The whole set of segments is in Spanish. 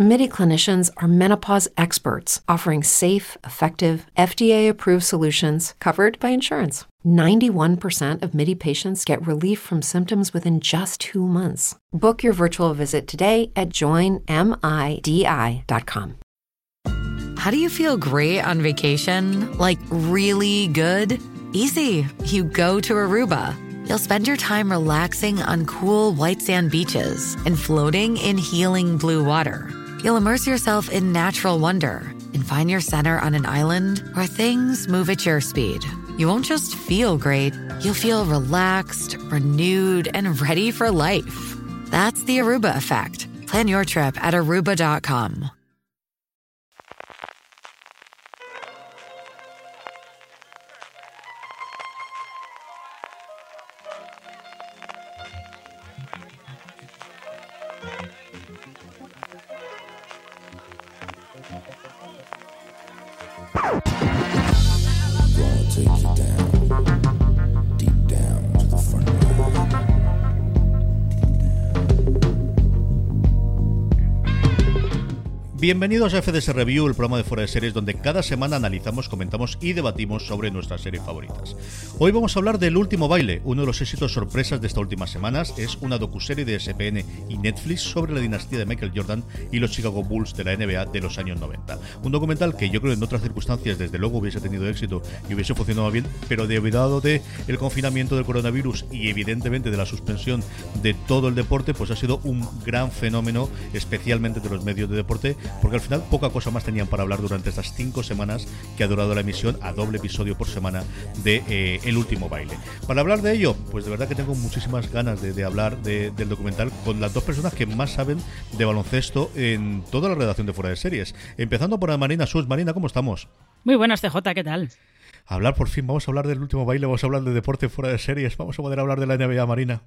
MIDI clinicians are menopause experts offering safe, effective, FDA approved solutions covered by insurance. 91% of MIDI patients get relief from symptoms within just two months. Book your virtual visit today at joinmidi.com. How do you feel great on vacation? Like really good? Easy. You go to Aruba. You'll spend your time relaxing on cool white sand beaches and floating in healing blue water. You'll immerse yourself in natural wonder and find your center on an island where things move at your speed. You won't just feel great, you'll feel relaxed, renewed, and ready for life. That's the Aruba effect. Plan your trip at aruba.com. Bienvenidos a FDS Review, el programa de fuera de series donde cada semana analizamos, comentamos y debatimos sobre nuestras series favoritas. Hoy vamos a hablar del último baile, uno de los éxitos sorpresas de estas últimas semanas. Es una docuserie de SPN y Netflix sobre la dinastía de Michael Jordan y los Chicago Bulls de la NBA de los años 90. Un documental que yo creo en otras circunstancias desde luego hubiese tenido éxito y hubiese funcionado bien, pero debido de el confinamiento del coronavirus y evidentemente de la suspensión de todo el deporte, pues ha sido un gran fenómeno, especialmente de los medios de deporte porque al final poca cosa más tenían para hablar durante estas cinco semanas que ha durado la emisión a doble episodio por semana de eh, El último baile. Para hablar de ello, pues de verdad que tengo muchísimas ganas de, hablar del documental con las dos personas que más saben de baloncesto en toda la redacción de Fuera de Series. Empezando por Marina Sus. Marina, ¿cómo estamos? Muy buenas, CJ, ¿qué tal? Hablar por fin, vamos a hablar del último baile, vamos a hablar de deporte fuera de series, vamos a poder hablar de la NBA, Marina.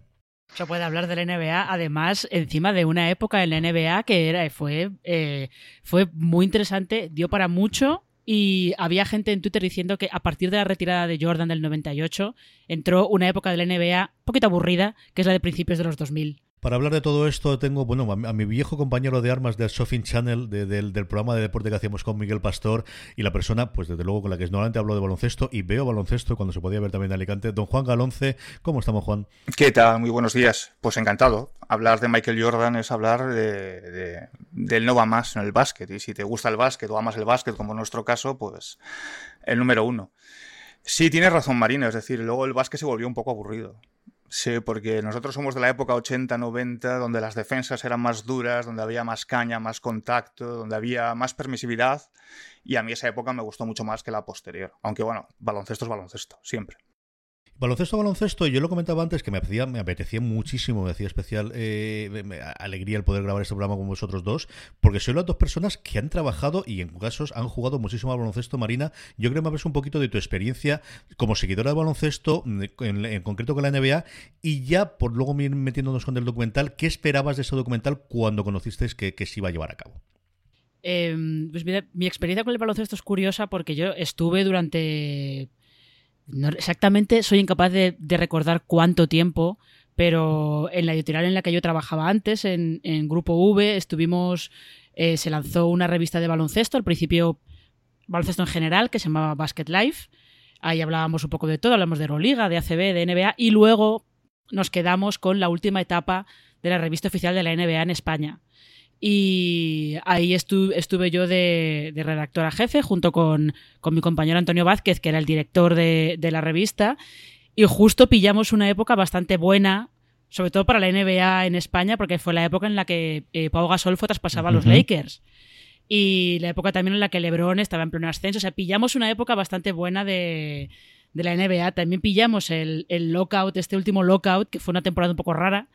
Se puede hablar de la NBA, además, encima de una época en la NBA que era, fue, eh, fue muy interesante, dio para mucho y había gente en Twitter diciendo que a partir de la retirada de Jordan del 98 entró una época de la NBA un poquito aburrida, que es la de principios de los 2000. Para hablar de todo esto tengo, bueno, a mi viejo compañero de armas del Shopping Channel, del, programa de deporte que hacíamos con Miguel Pastor, y la persona, pues desde luego con la que normalmente hablo de baloncesto y veo baloncesto cuando se podía ver también en Alicante, don Juan Galonce. ¿Cómo estamos, Juan? ¿Qué tal? Muy buenos días. Pues encantado. Hablar de Michael Jordan es hablar de, del no va más en el básquet. Y si te gusta el básquet o amas el básquet, como en nuestro caso, pues el número uno. Sí, tienes razón, Marina. Es decir, luego el básquet se volvió un poco aburrido. Sí, porque nosotros somos de la época 80-90, donde las defensas eran más duras, donde había más caña, más contacto, donde había más permisividad. Y a mí esa época me gustó mucho más que la posterior. Aunque bueno, baloncesto es baloncesto, siempre. Baloncesto, baloncesto, yo lo comentaba antes que me apetecía, muchísimo, me hacía especial eh, alegría el poder grabar este programa con vosotros dos, porque soy las dos personas que han trabajado y en casos han jugado muchísimo al baloncesto marina. Yo creo que me hablas un poquito de tu experiencia como seguidora de baloncesto, en, concreto con la NBA, y ya por luego metiéndonos con el documental, ¿qué esperabas de ese documental cuando conociste que, que se iba a llevar a cabo? Em, pues mira, mi experiencia con el baloncesto es curiosa porque yo estuve durante exactamente soy incapaz de, recordar cuánto tiempo, pero en la editorial en la que yo trabajaba antes, en, Grupo V, estuvimos, eh, se lanzó una revista de baloncesto, al principio baloncesto en general, que se llamaba Basket Life. Ahí hablábamos un poco de todo, hablamos de Euroliga, de ACB, de NBA, y luego nos quedamos con la última etapa de la revista oficial de la NBA en España. Y ahí estuve yo de, redactora jefe junto con, mi compañero Antonio Vázquez, que era el director de, la revista. Y justo pillamos una época bastante buena, sobre todo para la NBA en España, porque fue la época en la que eh, Pau Gasol fue traspasaba a los Lakers. Y la época también en la que LeBron estaba en pleno ascenso. O sea, pillamos una época bastante buena de, la NBA. También pillamos el, el lockout, este último lockout, que fue una temporada un poco rara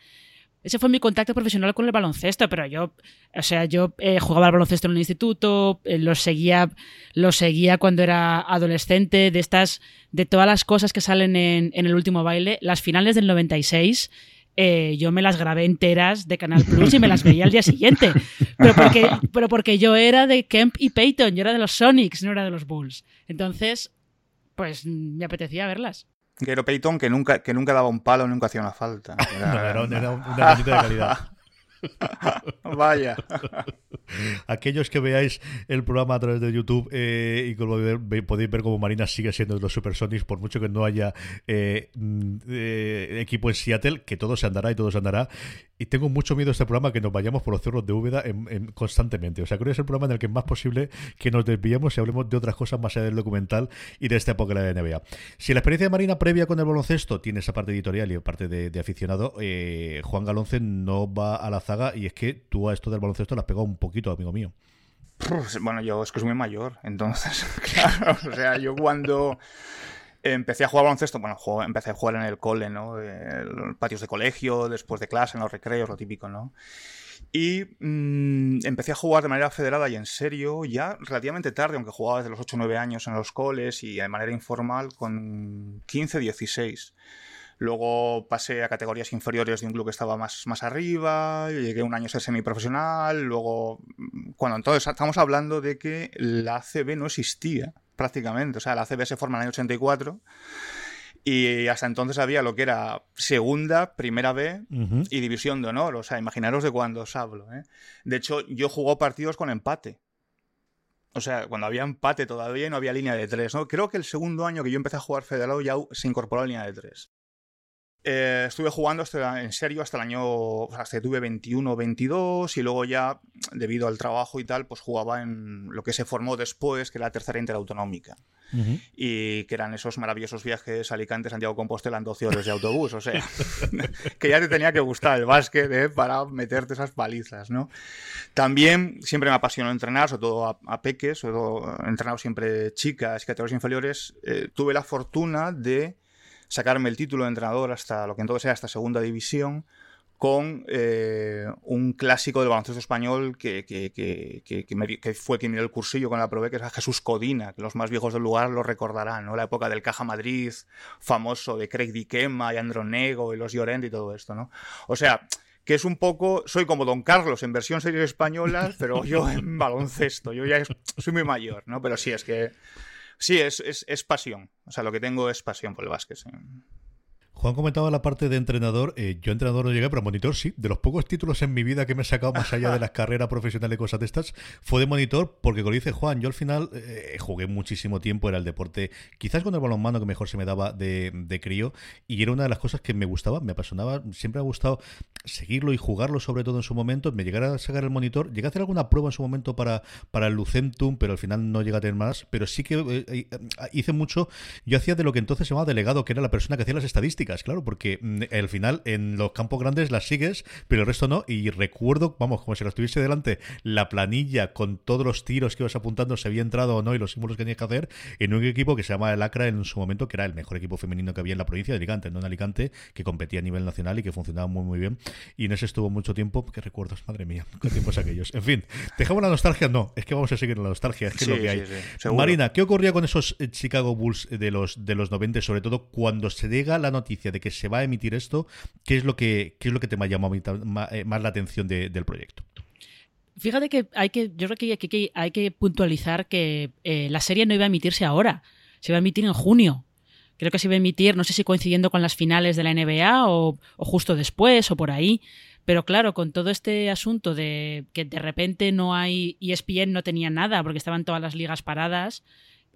ese fue mi contacto profesional con el baloncesto, pero yo, o sea, yo eh, jugaba al baloncesto en el instituto, eh, lo seguía, lo seguía cuando era adolescente, de estas, de todas las cosas que salen en, el último baile, las finales del 96 eh, yo me las grabé enteras de Canal Plus y me las veía al día siguiente. Pero porque, pero porque yo era de Kemp y Peyton, yo era de los Sonics, no era de los Bulls. Entonces, pues me apetecía verlas. Gero Peyton que nunca, que nunca daba un palo, nunca hacía una falta. Era, no, era, era una de calidad. Vaya. Aquellos que veáis el programa a través de YouTube eh, y como podéis ver como Marina sigue siendo de los Supersonics, por mucho que no haya eh, mm, eh, equipo en Seattle, que todo se andará y todo se andará. Y tengo mucho miedo a este programa que nos vayamos por los cerros de Úbeda constantemente. O sea, creo que es el programa en el que es más posible que nos desviemos y hablemos de otras cosas más allá del documental y de esta época de la NBA. Si la experiencia de Marina previa con el baloncesto tiene esa parte editorial y parte de, aficionado, Juan Galonce no va a la zaga y es que tú a esto del baloncesto le has pegado un poquito, amigo mío. Bueno, yo es que soy muy mayor, entonces, claro, o sea, yo cuando empecé a jugar baloncesto, bueno, empecé a jugar en el cole, ¿no? En patios de colegio, después de clase, en los recreos, lo típico, ¿no? Y mm, empecé a jugar de manera federada y en serio ya relativamente tarde, aunque jugaba desde los 8 o 9 años en los coles y de manera informal con 15, 16. Luego pasé a categorías inferiores de un club que estaba más, más arriba, llegué un año a ser semiprofesional, luego, mm, cuando entonces estamos hablando de que la ACB no existía prácticamente, o sea, la ACB se forma en el año 84 y hasta entonces había lo que era segunda, primera B y división de honor, o sea, imaginaros de cuándo os hablo. ¿eh? De hecho, yo jugó partidos con empate. O sea, cuando había empate todavía no había línea de tres, ¿no? Creo que el segundo año que yo empecé a jugar federado ya se incorporó la línea de tres. Eh, estuve jugando hasta, en serio hasta el año, hasta que tuve 21 o 22 y luego ya, debido al trabajo y tal, pues jugaba en lo que se formó después, que era la tercera interautonómica. Y que eran esos maravillosos viajes Alicante, Santiago Compostela en 12 horas de autobús. O sea, que ya te tenía que gustar el básquet ¿eh? para meterte esas palizas, ¿no? También siempre me apasionó entrenar, sobre todo a, peques, sobre todo he entrenado siempre chicas y categorías inferiores. Eh, tuve la fortuna de sacarme el título de entrenador hasta lo que entonces era hasta segunda división con eh, un clásico del baloncesto español que, que, que, fue quien me dio el cursillo con la probé, que es Jesús Codina, que los más viejos del lugar lo recordarán, ¿no? La época del Caja Madrid, famoso de Craig Diquema y Andronego y los Llorente y todo esto, ¿no? O sea, que es un poco, soy como Don Carlos en versión series españolas, pero yo en baloncesto, yo ya soy muy mayor, ¿no? Pero sí, es que Sí, es, es, es, pasión. O sea, lo que tengo es pasión por el básquet. Juan comentaba la parte de entrenador. Eh, yo entrenador no llegué, pero monitor sí. De los pocos títulos en mi vida que me he sacado más allá de las carreras profesionales y cosas de estas, fue de monitor, porque como dice Juan, yo al final eh, jugué muchísimo tiempo, era el deporte, quizás con el balonmano que mejor se me daba de, de, crío, y era una de las cosas que me gustaba, me apasionaba, siempre me ha gustado seguirlo y jugarlo, sobre todo en su momento. Me llegara a sacar el monitor, llegué a hacer alguna prueba en su momento para, para el Lucentum, pero al final no llegué a tener más. Pero sí que eh, hice mucho, yo hacía de lo que entonces se llamaba delegado, que era la persona que hacía las estadísticas claro, porque mm, al final en los campos grandes las sigues, pero el resto no. Y recuerdo, vamos, como si las tuviese delante, la planilla con todos los tiros que ibas apuntando, si había entrado o no y los símbolos que tenías que hacer en un equipo que se llama el Acra en su momento, que era el mejor equipo femenino que había en la provincia de Alicante, no en Alicante, que competía a nivel nacional y que funcionaba muy, muy bien. Y en ese estuvo mucho tiempo. ¿Qué recuerdos? Madre mía, qué tiempos aquellos. En fin, ¿dejamos la nostalgia? No, es que vamos a seguir en la nostalgia, es que es lo que hay. Marina, ¿qué ocurría con esos eh, Chicago Bulls de los, de los 90, sobre todo cuando se llega la noticia de que se va a emitir esto, ¿qué es lo que, qué es lo que te llamó eh, más la atención del proyecto? Fíjate que hay que, yo creo que hay que, puntualizar que eh, la serie no iba a emitirse ahora, se iba a emitir en junio. Creo que se iba a emitir, no sé si coincidiendo con las finales de la NBA o, o justo después o por ahí. Pero claro, con todo este asunto de que de repente no hay ESPN no tenía nada porque estaban todas las ligas paradas,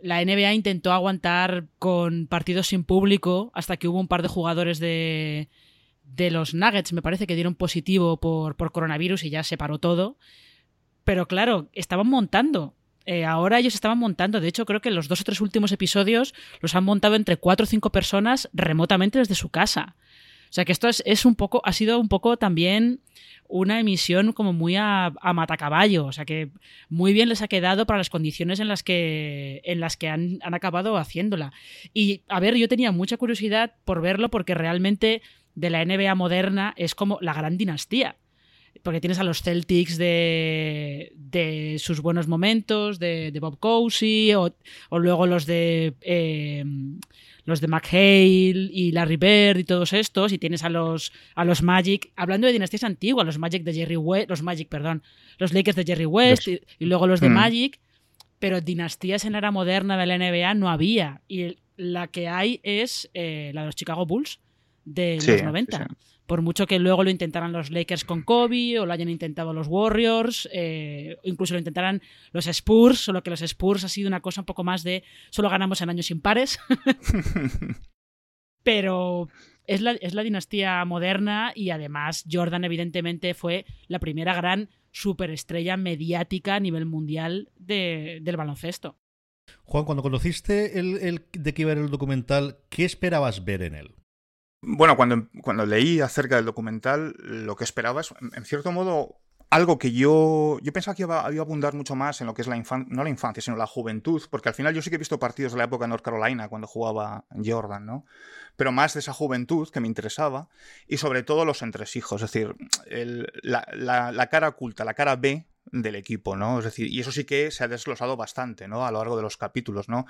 la NBA intentó aguantar con partidos sin público hasta que hubo un par de jugadores de, de los Nuggets, me parece que dieron positivo por, por coronavirus y ya se paró todo. Pero claro, estaban montando. Eh, ahora ellos estaban montando. De hecho, creo que los dos o tres últimos episodios los han montado entre cuatro o cinco personas remotamente desde su casa. O sea que esto es, es un poco, ha sido un poco también una emisión como muy a, matacaballo, o sea que muy bien les ha quedado para las condiciones en las que, en las que han, acabado haciéndola. Y a ver, yo tenía mucha curiosidad por verlo porque realmente de la NBA moderna es como la gran dinastía. Porque tienes a los Celtics de, de sus buenos momentos, de, Bob Cousy, o, luego los de eh, los de McHale y Larry Bird y todos estos, y tienes a los, a los Magic, hablando de dinastías antiguas, los Magic de Jerry West, los Magic, perdón, los Lakers de Jerry West y, luego los de mm. Magic, pero dinastías en la era moderna de la NBA no había, y la que hay es eh, la de los Chicago Bulls de los 90. Por mucho que luego lo intentaran los Lakers con Kobe o lo hayan intentado los Warriors, eh, incluso lo intentaran los Spurs, solo que los Spurs ha sido una cosa un poco más de solo ganamos en años impares. Pero es la, es la, dinastía moderna y además Jordan evidentemente fue la primera gran superestrella mediática a nivel mundial del baloncesto. Juan, cuando conociste el, el, de qué iba el documental, ¿qué esperabas ver en él? Bueno, cuando, cuando leí acerca del documental, lo que esperaba es, en cierto modo, algo que yo, yo pensaba que iba, a abundar mucho más en lo que es la infancia, no la infancia, sino la juventud, porque al final yo sí que he visto partidos de la época de North Carolina, cuando jugaba Jordan, ¿no? Pero más de esa juventud que me interesaba, y sobre todo los entresijos, es decir, la, la, cara oculta, la cara B del equipo, ¿no? Es decir, y eso sí que se ha desglosado bastante, ¿no? A lo largo de los capítulos, ¿no?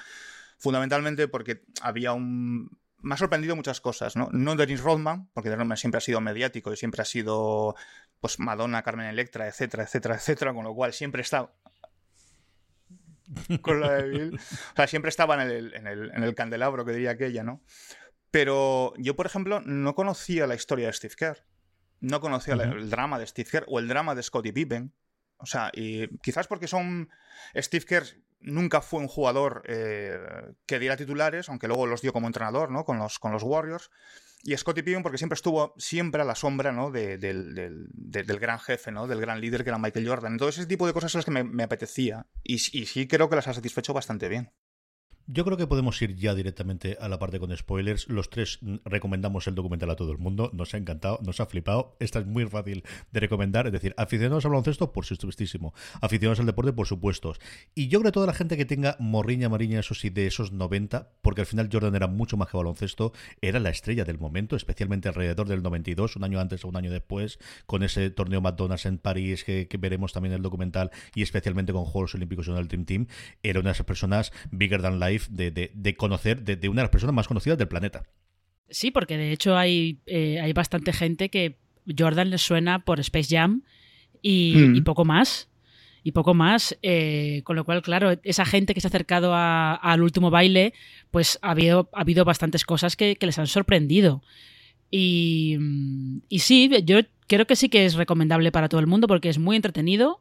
Fundamentalmente porque había un me ha sorprendido muchas cosas, ¿no? No Dennis Rodman, porque Dennis Rodman siempre ha sido mediático y siempre ha sido, pues, Madonna, Carmen Electra, etcétera, etcétera, etcétera, con lo cual siempre está... con la de Bill. O sea, siempre estaba en el, en, el, en el candelabro, que diría aquella, ¿no? Pero yo, por ejemplo, no conocía la historia de Steve Kerr. No conocía el drama de Steve Kerr o el drama de Scottie Pippen. O sea, y quizás porque son. Steve Kerr nunca fue un jugador eh, que diera titulares, aunque luego los dio como entrenador, ¿no? Con los, con los Warriors. Y Scottie Pippen porque siempre estuvo siempre a la sombra, ¿no? del, gran jefe, ¿no? Del gran líder que era Michael Jordan. Entonces ese tipo de cosas son las que me, apetecía. Y sí creo que las ha satisfecho bastante bien. Yo creo que podemos ir ya directamente a la parte con spoilers. Los tres recomendamos el documental a todo el mundo. Nos ha encantado, nos ha flipado. Esta es muy fácil de recomendar. Es decir, aficionados al baloncesto, por supuestísimo. Aficionados al deporte, por supuesto. Y yo creo que toda la gente que tenga morriña, mariña, eso sí, de esos 90, porque al final Jordan era mucho más que baloncesto, era la estrella del momento, especialmente alrededor del 92, un año antes o un año después, con ese torneo McDonald's en París, que, veremos también en el documental, y especialmente con Juegos Olímpicos en el Dream Team. Era una de esas personas bigger than life de, conocer, de, una de las personas más conocidas del planeta. Sí, porque de hecho hay, eh, hay bastante gente que Jordan le suena por Space Jam y, mm. poco más. Y poco más, eh, con lo cual, claro, esa gente que se ha acercado al último baile, pues ha habido, ha habido bastantes cosas que, les han sorprendido. Y, y, sí, yo creo que sí que es recomendable para todo el mundo porque es muy entretenido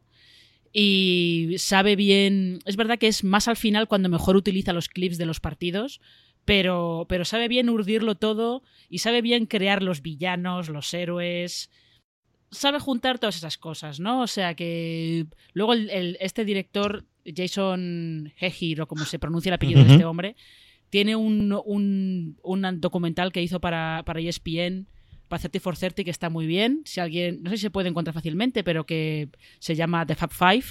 y sabe bien. Es verdad que es más al final cuando mejor utiliza los clips de los partidos, pero, pero sabe bien urdirlo todo y sabe bien crear los villanos, los héroes. Sabe juntar todas esas cosas, ¿no? O sea que luego el, este director, Jason Hehir, o como se pronuncia el apellido de este hombre, tiene un, un, un documental que hizo para, para ESPN para 30 for 30 que está muy bien. Si alguien, no sé si se puede encontrar fácilmente, pero que se llama The Fab Five,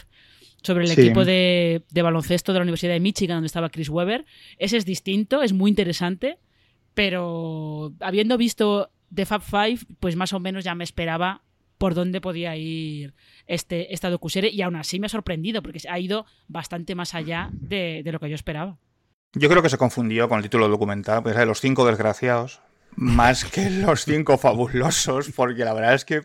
sobre el equipo de, baloncesto de la Universidad de Michigan, donde estaba Chris Webber. Ese es distinto, es muy interesante, pero habiendo visto The Fab Five, pues más o menos ya me esperaba por dónde podía ir este, esta docuserie y aún así me ha sorprendido porque ha ido bastante más allá de, lo que yo esperaba. Yo creo que se confundió con el título documental, pues de los cinco desgraciados, más que los cinco fabulosos, porque la verdad es que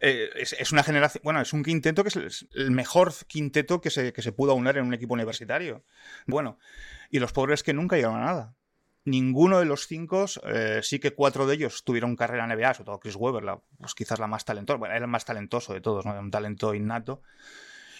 eh, es, una generación, bueno, es un quinteto que es el mejor quinteto que se, que se pudo unir en un equipo universitario. Bueno, y los pobres que nunca llegaron a nada. Ninguno de los cinco, eh, sí que cuatro de ellos tuvieron carrera en NBA, sobre todo Chris Webber, pues quizás la más talentosa, bueno, era el más talentoso de todos, ¿no? un talento innato.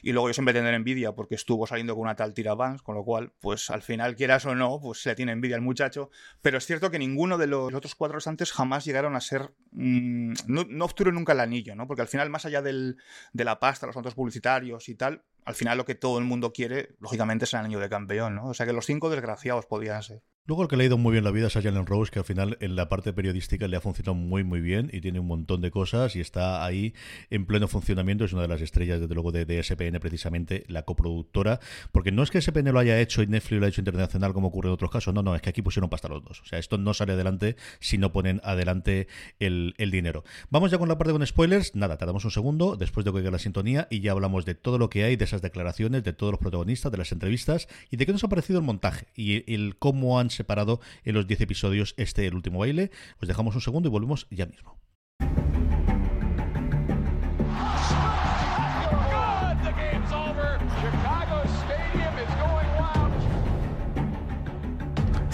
Y luego yo siempre tendré envidia porque estuvo saliendo con una tal Tira Vance, con lo cual, pues al final, quieras o no, pues se le tiene envidia al muchacho. Pero es cierto que ninguno de los otros cuatro restantes jamás llegaron a ser. Mm, no, no obtuvieron nunca el anillo, ¿no? Porque al final, más allá del, de la pasta, los contratos publicitarios y tal, al final lo que todo el mundo quiere, lógicamente, es el anillo de campeón, ¿no? O sea que los cinco desgraciados podían ser. Luego el que le ha ido muy bien la vida es a Jalen Rose, que al final en la parte periodística le ha funcionado muy muy bien y tiene un montón de cosas y está ahí en pleno funcionamiento. Es una de las estrellas, desde luego, de, de SPN, precisamente, la coproductora. Porque no es que SPN lo haya hecho y Netflix lo ha hecho internacional como ocurre en otros casos. No, no, es que aquí pusieron pasta los dos. O sea, esto no sale adelante si no ponen adelante el, el dinero. Vamos ya con la parte con spoilers. Nada, tardamos un segundo después de que la sintonía y ya hablamos de todo lo que hay, de esas declaraciones, de todos los protagonistas, de las entrevistas y de qué nos ha parecido el montaje y el cómo han separado en los 10 episodios este el último baile. Os dejamos un segundo y volvemos ya mismo.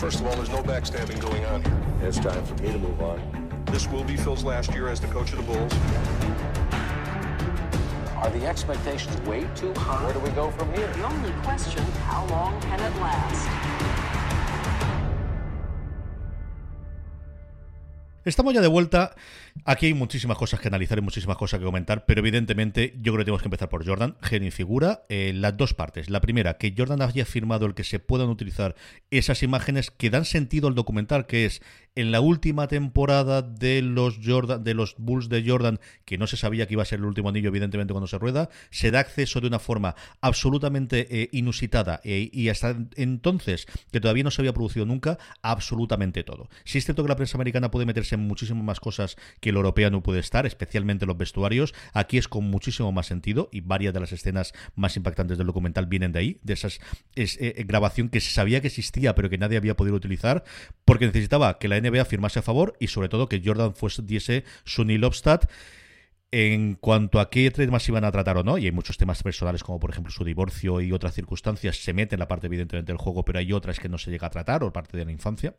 First of all, there's no backstabbing going on here. It's time for me to move on. This will be Phil's last year as the coach of the Bulls. Are the expectations way too high? Where do we go from here? The only question, how long can it last? Estamos ya de vuelta. Aquí hay muchísimas cosas que analizar y muchísimas cosas que comentar, pero evidentemente yo creo que tenemos que empezar por Jordan, genio y figura. Eh, las dos partes. La primera, que Jordan haya firmado el que se puedan utilizar esas imágenes que dan sentido al documental, que es en la última temporada de los Jordan, de los Bulls de Jordan, que no se sabía que iba a ser el último anillo, evidentemente, cuando se rueda, se da acceso de una forma absolutamente eh, inusitada eh, y hasta entonces, que todavía no se había producido nunca, absolutamente todo. Si es cierto que la prensa americana puede meterse en muchísimas más cosas que el europeo no puede estar, especialmente los vestuarios, aquí es con muchísimo más sentido y varias de las escenas más impactantes del documental vienen de ahí, de esa eh, grabación que se sabía que existía pero que nadie había podido utilizar porque necesitaba que la NBA firmase a favor y sobre todo que Jordan fuese, diese su Neil. En cuanto a qué temas iban a tratar o no, y hay muchos temas personales como por ejemplo su divorcio y otras circunstancias, se mete en la parte evidentemente del juego, pero hay otras que no se llega a tratar o parte de la infancia.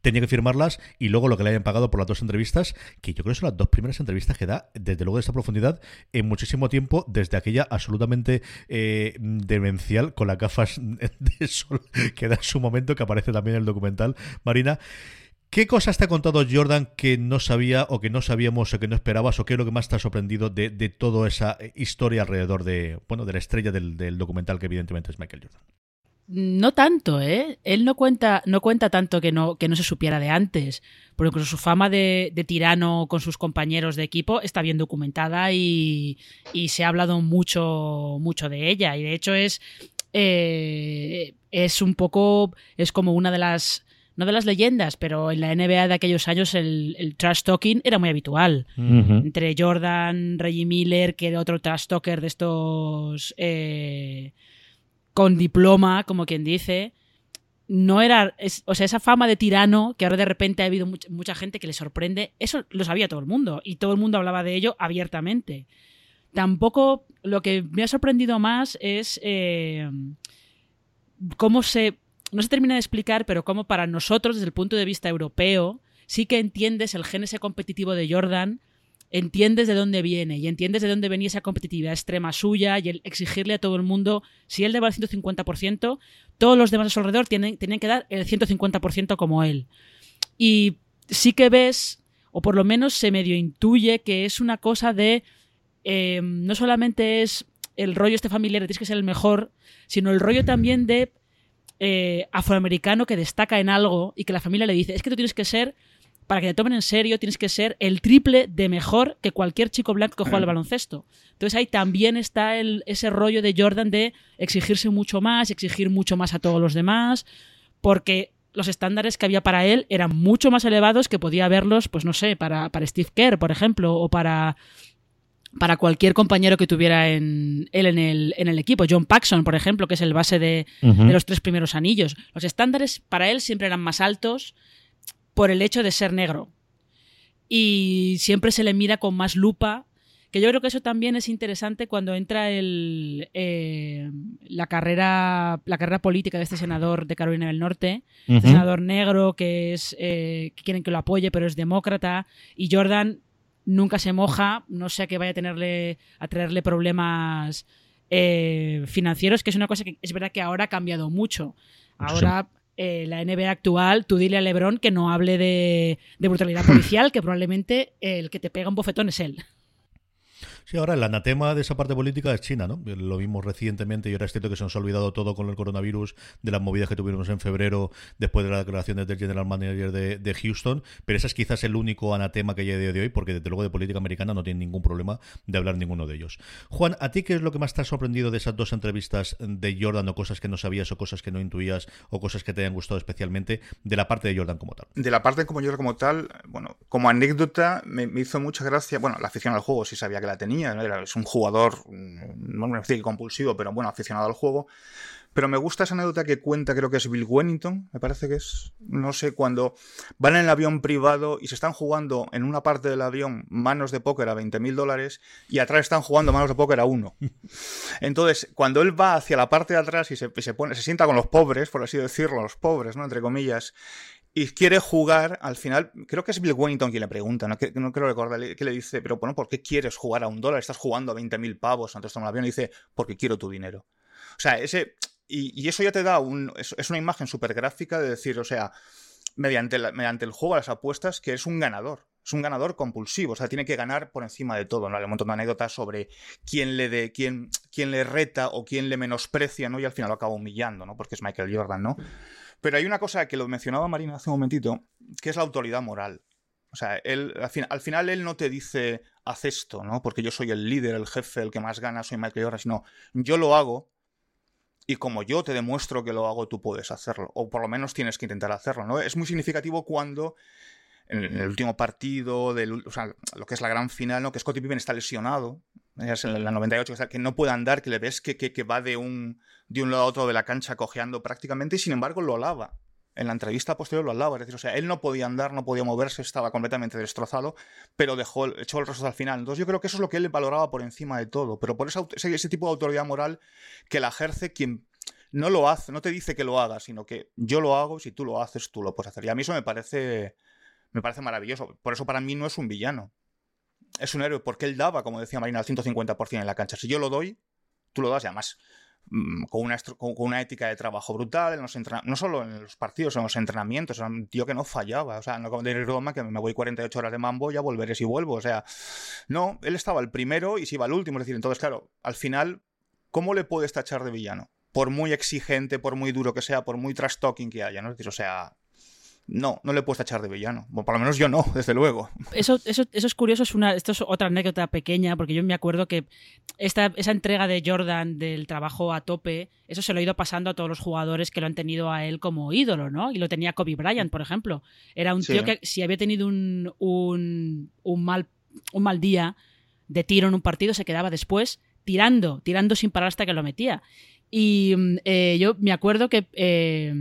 Tenía que firmarlas y luego lo que le hayan pagado por las dos entrevistas, que yo creo que son las dos primeras entrevistas que da, desde luego de esta profundidad, en muchísimo tiempo, desde aquella absolutamente eh, demencial con las gafas de sol que da en su momento, que aparece también en el documental, Marina. ¿Qué cosas te ha contado Jordan que no sabía o que no sabíamos o que no esperabas o qué es lo que más te ha sorprendido de, toda esa historia alrededor de, bueno, de la estrella del, documental que evidentemente es Michael Jordan? No tanto, ¿eh? Él no cuenta, no cuenta tanto que no, que no se supiera de antes, porque incluso su fama de, tirano con sus compañeros de equipo está bien documentada y, se ha hablado mucho, mucho de ella. Y de hecho es, eh, es un poco, es como una de las no de las leyendas, pero en la NBA de aquellos años el, trash talking era muy habitual. Entre Jordan, Reggie Miller, que era otro trash talker de estos eh, con diploma, como quien dice. No era. o sea, esa fama de tirano que ahora de repente ha habido mucha, gente que le sorprende, eso lo sabía todo el mundo y todo el mundo hablaba de ello abiertamente. Tampoco lo que me ha sorprendido más es eh, cómo se no se termina de explicar, pero como para nosotros, desde el punto de vista europeo, sí que entiendes el génese competitivo de Jordan, entiendes de dónde viene y entiendes de dónde venía esa competitividad extrema suya y el exigirle a todo el mundo, si él daba el 150%, todos los demás a su alrededor tienen, que dar el 150% como él. Y sí que ves, o por lo menos se medio intuye que es una cosa de, eh, no solamente es el rollo este familiar, tienes que ser el mejor, sino el rollo también de eh, afroamericano que destaca en algo y que la familia le dice, es que tú tienes que ser, para que te tomen en serio, tienes que ser el triple de mejor que cualquier chico blanco que juega al baloncesto. Entonces ahí también está el, ese rollo de Jordan de exigirse mucho más, exigir mucho más a todos los demás, porque los estándares que había para él eran mucho más elevados que podía haberlos, pues no sé, para, para Steve Kerr, por ejemplo, o para para cualquier compañero que tuviera en, él en el, en el, equipo. John Paxson, por ejemplo, que es el base de, los tres primeros anillos. Los estándares para él siempre eran más altos por el hecho de ser negro. Y siempre se le mira con más lupa. Que yo creo que eso también es interesante cuando entra el, eh, la, carrera, la carrera política de este senador de Carolina del Norte, este senador negro que es eh, que quieren que lo apoye, pero es demócrata. Y Jordan nunca se moja, no sé que vaya a tenerle a traerle problemas eh, financieros, que es una cosa que es verdad que ahora ha cambiado mucho. Ahora eh, la NBA actual, tú dile a LeBron que no hable de, de brutalidad policial, que probablemente el que te pega un bofetón es él. Sí, ahora el anatema de esa parte política es China, ¿no? Lo vimos recientemente y ahora es cierto que se nos ha olvidado todo con el coronavirus, de las movidas que tuvimos en febrero después de las declaraciones del general manager de, Houston, pero ese es quizás el único anatema que hay a día de hoy, porque desde luego de política americana no tiene ningún problema de hablar ninguno de ellos. Juan, ¿a ti qué es lo que más te ha sorprendido de esas dos entrevistas de Jordan o cosas que no sabías o cosas que no intuías o cosas que te hayan gustado especialmente de la parte de Jordan como tal? De la parte como Jordan como tal, bueno, como anécdota me, me hizo mucha gracia, bueno, la afición al juego sí sabía que la tenía, es un jugador, mm, no me decir compulsivo, pero bueno, aficionado al juego. Pero me gusta esa anécdota que cuenta, creo que es Bill Wennington, me parece que es, no sé, cuando van en el avión privado y se están jugando en una parte del avión manos de póker a 20 mil dólares y atrás están jugando manos de póker a uno. Entonces, cuando él va hacia la parte de atrás y se, se, pone, se sienta con los pobres, por así decirlo, los pobres, ¿no? Entre comillas, y quiere jugar, al final, creo que es Bill Wellington quien le pregunta, no, no creo recordar, que le dice, pero bueno, ¿por qué quieres jugar a un dólar? Estás jugando a 20.000 pavos antes de un avión y dice, porque quiero tu dinero. O sea, ese, y, eso ya te da un, es, una imagen súper gráfica de decir, o sea, mediante, mediante el juego a las apuestas, que es un ganador. Es un ganador compulsivo, o sea, tiene que ganar por encima de todo. ¿no? Hay un montón de anécdotas sobre quién le, de, quién, quién le reta o quién le menosprecia, ¿no? Y al final lo acaba humillando, ¿no? Porque es Michael Jordan, ¿no? Pero hay una cosa que lo mencionaba Marina hace un momentito, que es la autoridad moral. O sea, él, al, final él no te dice, haz esto, ¿no? Porque yo soy el líder, el jefe, el que más gana, soy Michael Jordan, sino yo lo hago y como yo te demuestro que lo hago, tú puedes hacerlo. O por lo menos tienes que intentar hacerlo, ¿no? Es muy significativo cuando en el último partido, del, o sea, lo que es la gran final, ¿no? Que Scottie Pippen está lesionado. Es en la 98, que no puede andar, que le ves que, que, va de un, de un lado a otro de la cancha cojeando prácticamente, y sin embargo lo alaba. En la entrevista posterior lo alaba. Es decir, o sea, él no podía andar, no podía moverse, estaba completamente destrozado, pero dejó, echó el rostro al final. Entonces yo creo que eso es lo que él valoraba por encima de todo. Pero por ese, ese tipo de autoridad moral que la ejerce quien no lo hace, no te dice que lo haga, sino que yo lo hago, si tú lo haces, tú lo puedes hacer. Y a mí eso me parece, me parece maravilloso. Por eso para mí no es un villano. Es un héroe, porque él daba, como decía Marina, al 150% en la cancha. Si yo lo doy, tú lo das y además Mm, con una, con una ética de trabajo brutal, en los no solo en los partidos, en los entrenamientos, era un tío que no fallaba, o sea, no como de Roma, que me voy 48 horas de mambo, ya volveré si vuelvo, o sea, no, él estaba el primero y si iba el último, es decir, entonces, claro, al final, ¿cómo le puedes tachar de villano? Por muy exigente, por muy duro que sea, por muy trash talking que haya, ¿no? Es decir, o sea, no, no le puedes echar de villano. Bueno, por lo menos yo no, desde luego. Eso, eso, eso es curioso, es una, esto es otra anécdota pequeña, porque yo me acuerdo que esta, esa entrega de Jordan del trabajo a tope, eso se lo ha ido pasando a todos los jugadores que lo han tenido a él como ídolo, ¿no? Y lo tenía Kobe Bryant, por ejemplo. Era un tío que si había tenido un, un, un, mal, un mal día de tiro en un partido, se quedaba después tirando, tirando sin parar hasta que lo metía. Y mm, eh, yo me acuerdo que eh,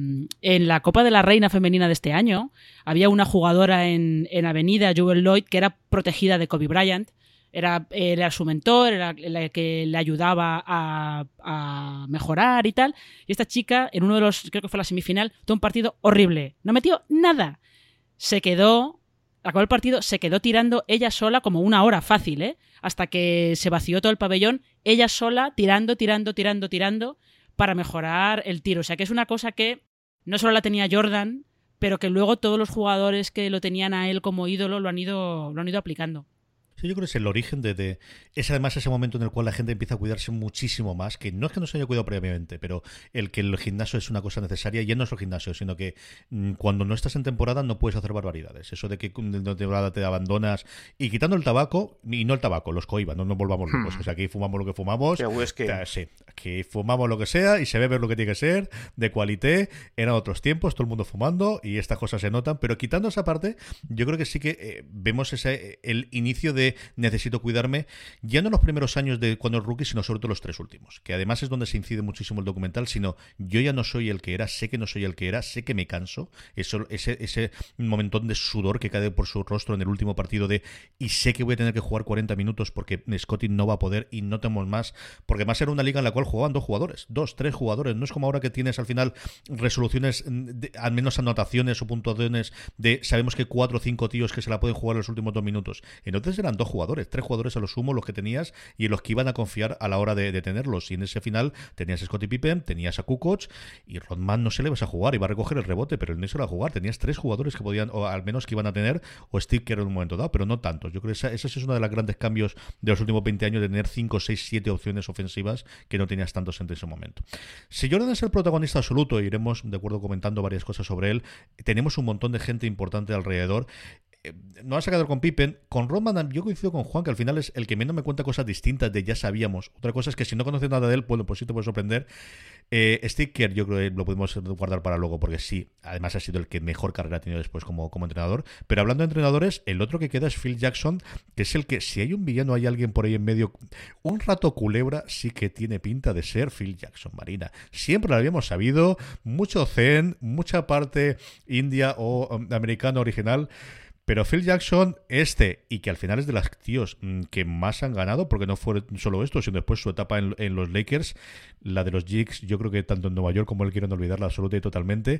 en la Copa de la Reina Femenina de este año había una jugadora en, en Avenida, Jewel Lloyd, que era protegida de Kobe Bryant. Era, era su mentor, era la que le ayudaba a, a, mejorar y tal. Y esta chica, en uno de los, creo que fue la semifinal, tuvo un partido horrible. No metió nada. Se quedó, acabó el partido, se quedó tirando ella sola como una hora fácil, ¿eh? hasta que se vació todo el pabellón, ella sola tirando, tirando, tirando, tirando para mejorar el tiro. O sea que es una cosa que no solo la tenía Jordan, pero que luego todos los jugadores que lo tenían a él como ídolo lo han ido, lo han ido aplicando. Sí, yo creo que es el origen de, Es además ese momento en el cual la gente empieza a cuidarse muchísimo más, que no es que no se haya cuidado previamente, pero el que el gimnasio es una cosa necesaria, y no es el gimnasio, sino que mm, cuando no estás en temporada no puedes hacer barbaridades. Eso de que en temporada te abandonas y quitando el tabaco, y no el tabaco, los coiba, no nos volvamos locos. Hmm. O sea, aquí fumamos lo que fumamos. Que sí, aquí fumamos lo que sea y se bebe lo que tiene que ser, de cualité. Eran otros tiempos, todo el mundo fumando y estas cosas se notan, pero quitando esa parte, yo creo que sí que eh, vemos ese el inicio de necesito cuidarme, ya no los primeros años de cuando el rookie, sino sobre todo los tres últimos, que además es donde se incide muchísimo el documental, sino yo ya no soy el que era, sé que no soy el que era, sé que me canso, eso, ese, ese momentón de sudor que cae por su rostro en el último partido de y sé que voy a tener que jugar 40 minutos porque Scotty no va a poder y no tenemos más, porque más era una liga en la cual jugaban dos jugadores, dos, tres jugadores, no es como ahora que tienes al final resoluciones, al menos anotaciones o puntuaciones de sabemos que cuatro o cinco tíos que se la pueden jugar en los últimos dos minutos, entonces eran dos jugadores, tres jugadores a lo sumo los que tenías y en los que iban a confiar a la hora de, tenerlos. Y en ese final tenías a Scottie Pippen, tenías a Kukoc y Rodman no se le vas a jugar, iba a recoger el rebote, pero él no se iba a jugar. Tenías tres jugadores que podían, o al menos que iban a tener, o Steve Kerr en un momento dado, pero no tantos. Yo creo que ese, es uno de los grandes cambios de los últimos 20 años, de tener 5, 6, 7 opciones ofensivas que no tenías tantos en ese momento. Si Jordan es el protagonista absoluto, iremos de acuerdo comentando varias cosas sobre él, tenemos un montón de gente importante alrededor no ha sacado con Pippen. Con Rodman, yo coincido con Juan, que al final es el que menos me cuenta cosas distintas de ya sabíamos. Otra cosa es que si no conoces nada de él, bueno, pues sí te puede sorprender. Eh, Sticker yo creo que lo podemos guardar para luego porque sí, además ha sido el que mejor carrera ha tenido después como, como entrenador. Pero hablando de entrenadores, el otro que queda es Phil Jackson, que es el que si hay un villano, hay alguien por ahí en medio, un rato culebra sí que tiene pinta de ser Phil Jackson, Marina. Siempre lo habíamos sabido, mucho zen, mucha parte india o um, americano original. Pero Phil Jackson, este, y que al final es de las tíos mm, que más han ganado, porque no fue solo esto, sino después su etapa en, los Lakers, la de los Jigs, yo creo que tanto en Nueva York como él quieren olvidarla absoluta y totalmente,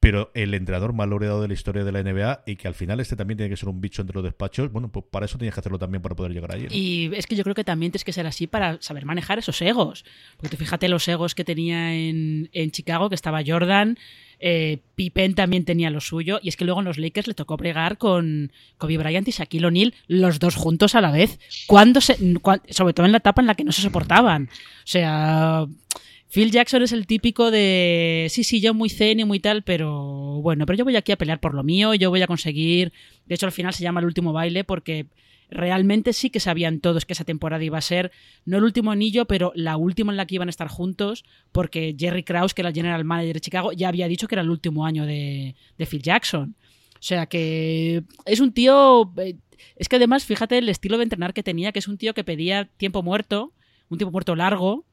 pero el entrenador más laureado de la historia de la NBA y que al final este también tiene que ser un bicho entre los despachos, bueno, pues para eso tienes que hacerlo también para poder llegar allí. ¿no? Y es que yo creo que también tienes que ser así para saber manejar esos egos. Porque fíjate los egos que tenía en, en Chicago, que estaba Jordan, eh, Pippen también tenía lo suyo, y es que luego en los Lakers le tocó bregar con Kobe Bryant y Shaquille O'Neal, los dos juntos a la vez, se, sobre todo en la etapa en la que no se soportaban. O sea, Phil Jackson es el típico de, sí, sí, yo muy zen y muy tal, pero bueno, pero yo voy aquí a pelear por lo mío, yo voy a conseguir, de hecho al final se llama el último baile porque realmente sí que sabían todos que esa temporada iba a ser no el último anillo, pero la última en la que iban a estar juntos, porque Jerry Krause, que era el general manager de Chicago, ya había dicho que era el último año de, de Phil Jackson. O sea que es un tío... eh, Es que además, fíjate el estilo de entrenar que tenía, que es un tío que pedía tiempo muerto, un tiempo muerto largo,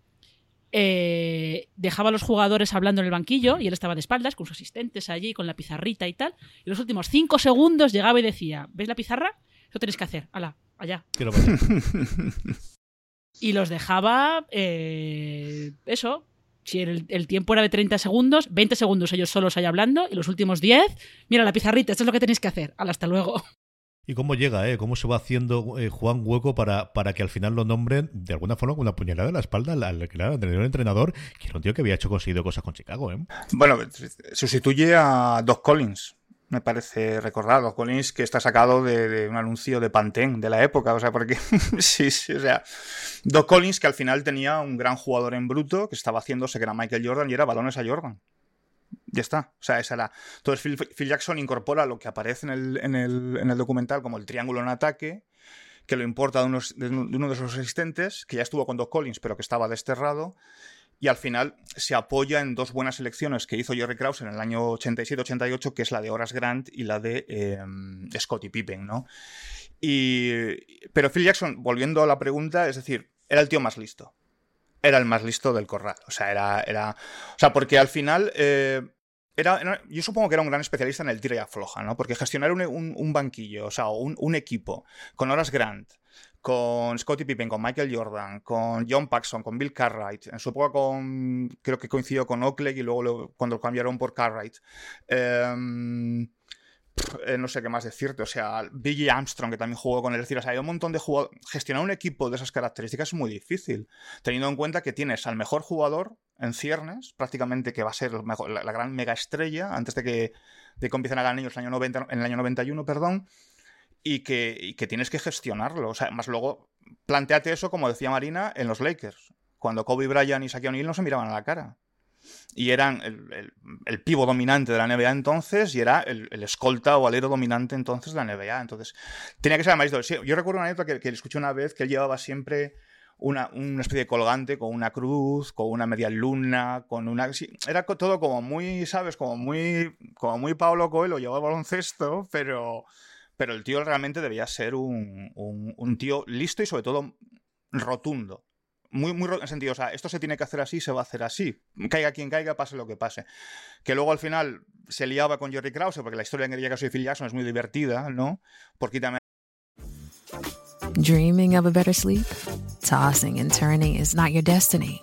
eh, dejaba a los jugadores hablando en el banquillo y él estaba de espaldas con sus asistentes allí, con la pizarrita y tal. Y los últimos cinco segundos llegaba y decía, ¿ves la pizarra? Eso tenéis que hacer, ala, allá. Quiero. Y los dejaba, eh, eso, si el, el tiempo era de 30 segundos, 20 segundos ellos solos ahí hablando y los últimos 10, mira la pizarrita, esto es lo que tenéis que hacer, ala, hasta luego. ¿Y cómo llega, eh? ¿Cómo se va haciendo eh, Juan Hueco para, para que al final lo nombren de alguna forma con una puñalada en la espalda al, entrenador, entrenador, que era un tío que había hecho conseguido cosas con Chicago, ¿eh? Bueno, sustituye a Doc Collins, me parece recordar. Doc Collins que está sacado de, de un anuncio de Pantene de la época, o sea, porque sí, sí, o sea, Doc Collins que al final tenía un gran jugador en bruto que estaba haciéndose que era Michael Jordan y era balones a Jordan. Ya está. O sea, esa era. Entonces Phil, Phil Jackson incorpora lo que aparece en el, en, el, en el, documental como el triángulo en ataque, que lo importa de, unos, de, uno de sus asistentes, que ya estuvo con Doc Collins, pero que estaba desterrado. Y al final se apoya en dos buenas elecciones que hizo Jerry Krause en el año 87-88, que es la de Horace Grant y la de eh, Scottie Pippen, ¿no? Y, pero Phil Jackson, volviendo a la pregunta, es decir, era el tío más listo. Era el más listo del corral. O sea, era. era o sea, porque al final. Eh, era, yo supongo que era un gran especialista en el tira y afloja, ¿no? Porque gestionar un, un, banquillo, o sea, un, equipo con Horace Grant, con Scottie Pippen, con Michael Jordan, con John Paxson, con Bill Cartwright, en su época con, creo que coincidió con Oakley y luego cuando lo cambiaron por Cartwright. Eh, eh, no sé qué más decirte, o sea, Billy Armstrong, que también jugó con él, es decir, o sea, hay un montón de jugadores. Gestionar un equipo de esas características es muy difícil, teniendo en cuenta que tienes al mejor jugador en ciernes, prácticamente que va a ser la, gran mega estrella, antes de que, de que empiecen a ganar niños en el año, 90, en el año 91, perdón, y que, y que tienes que gestionarlo. O sea, más luego, planteate eso, como decía Marina, en los Lakers, cuando Kobe Bryant y Shaquille O'Neal no se miraban a la cara y eran el, el, el, pivo dominante de la NBA entonces y era el, escolta o alero dominante entonces de la NBA. Entonces, tenía que ser más Yo recuerdo una anécdota que, que escuché una vez que él llevaba siempre una, una, especie de colgante con una cruz, con una media luna, con una... Era todo como muy, ¿sabes? Como muy, como muy Pablo Coelho, llevaba baloncesto, pero, pero el tío realmente debía ser un, un tío listo y sobre todo rotundo muy, muy en sentido, o sea, esto se tiene que hacer así, se va a hacer así. Caiga quien caiga, pase lo que pase. Que luego al final se liaba con Jerry Krause, porque la historia en que llega soy Phil Jackson es muy divertida, ¿no? Porque también. Dreaming of a better sleep? Tossing and turning is not your destiny.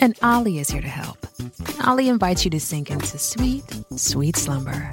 And Ollie is here to help. Ollie invites you to sink into sweet, sweet slumber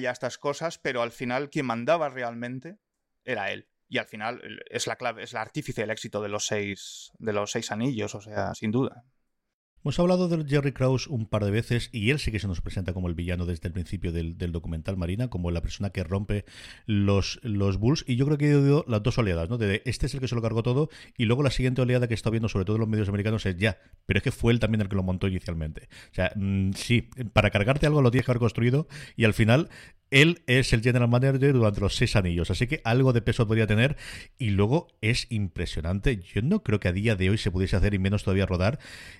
Ya estas cosas, pero al final quien mandaba realmente era él. Y al final es la clave, es el artífice del éxito de los seis, de los seis anillos, o sea, sin duda. Hemos hablado de Jerry Krause un par de veces y él sí que se nos presenta como el villano desde el principio del, documental Marina, como la persona que rompe los, Bulls. Y yo creo que he oído las dos oleadas, ¿no? De este es el que se lo cargó todo y luego la siguiente oleada que está viendo sobre todo en los medios americanos es ya, pero es que fue él también el que lo montó inicialmente. O sea, mm, sí, para cargarte algo lo tienes que haber construido y al final él es el general manager durante los seis anillos, así que algo de peso podría tener. Y luego es impresionante. Yo no creo que a día de hoy se pudiese hacer, y menos todavía rodar,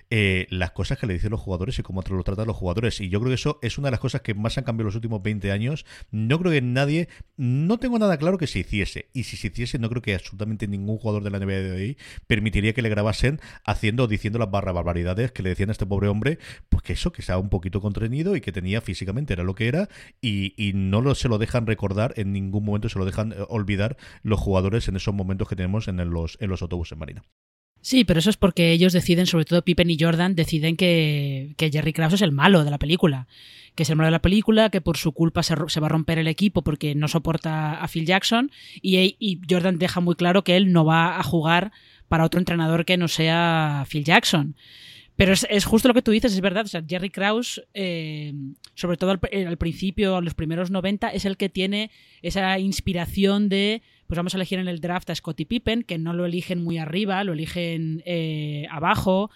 eh, las cosas que le dicen los jugadores y cómo lo tratan los jugadores. Y yo creo que eso es una de las cosas que más han cambiado los últimos 20 años. No creo que nadie, no tengo nada claro que se hiciese. Y si se hiciese, no creo que absolutamente ningún jugador de la NBA de hoy permitiría que le grabasen haciendo o diciendo las barra barbaridades que le decían a este pobre hombre. Pues que eso, que estaba un poquito contenido y que tenía físicamente era lo que era. y no se lo dejan recordar en ningún momento, se lo dejan eh, olvidar los jugadores en esos momentos que tenemos en los, en los autobuses Marina. Sí, pero eso es porque ellos deciden, sobre todo Pippen y Jordan, deciden que, Jerry Krause es el malo de la película. Que es el malo de la película, que por su culpa se, va a romper el equipo porque no soporta a Phil Jackson. Y, y Jordan deja muy claro que él no va a jugar para otro entrenador que no sea Phil Jackson. Pero es, justo lo que tú dices, es verdad. O sea, Jerry Krause, eh, sobre todo al, eh, al, principio, a los primeros 90, es el que tiene esa inspiración de, pues vamos a elegir en el draft a Scottie Pippen, que no lo eligen muy arriba, lo eligen eh, abajo.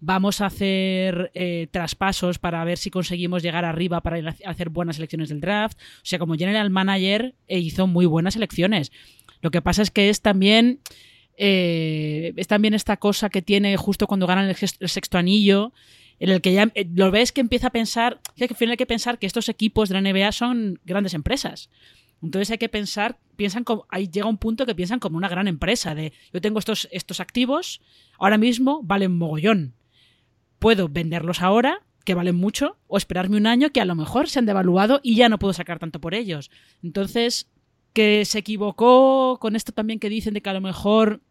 Vamos a hacer traspasos para ver si conseguimos llegar arriba para hacer buenas elecciones del draft. O sea, como general manager hizo muy buenas elecciones. Lo que pasa es que es también eh, es también esta cosa que tiene justo cuando ganan el, sexto anillo, en el que ya eh, lo ves que empieza a pensar, que al final hay que pensar que estos equipos de la NBA son grandes empresas. Entonces hay que pensar, piensan como, ahí llega un punto que piensan como una gran empresa, de yo tengo estos, estos activos, ahora mismo valen mogollón. Puedo venderlos ahora, que valen mucho, o esperarme un año que a lo mejor se han devaluado y ya no puedo sacar tanto por ellos. Entonces, que se equivocó con esto también que dicen de que a lo mejor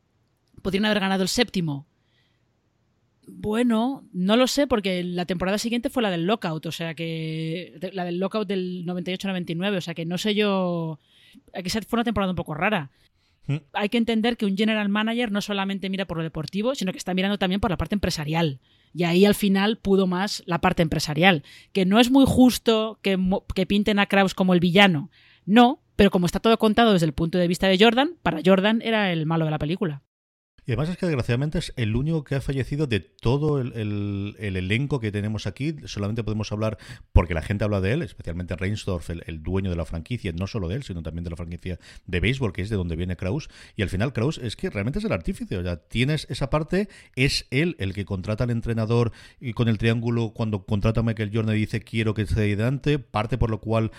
podrían haber ganado el séptimo. Bueno, no lo sé porque la temporada siguiente fue la del lockout, o sea que la del lockout del 98-99, o sea que no sé yo, que fue una temporada un poco rara. Mm. Hay que entender que un general manager no solamente mira por lo deportivo, sino que está mirando también por la parte empresarial. Y ahí al final pudo más la parte empresarial. Que no es muy justo que, que pinten a Kraus como el villano. No, pero como está todo contado desde el punto de vista de Jordan, para Jordan era el malo de la película. Y además es que desgraciadamente es el único que ha fallecido de todo el, elenco que tenemos aquí. Solamente podemos hablar porque la gente habla de él, especialmente Reinsdorf, el, dueño de la franquicia, no solo de él, sino también de la franquicia de béisbol, que es de donde viene Kraus. Y al final Kraus es que realmente es el artífice. O sea, tienes esa parte, es él el que contrata al entrenador y con el triángulo, cuando contrata a Michael Jordan y dice quiero que se Dante, parte por lo cual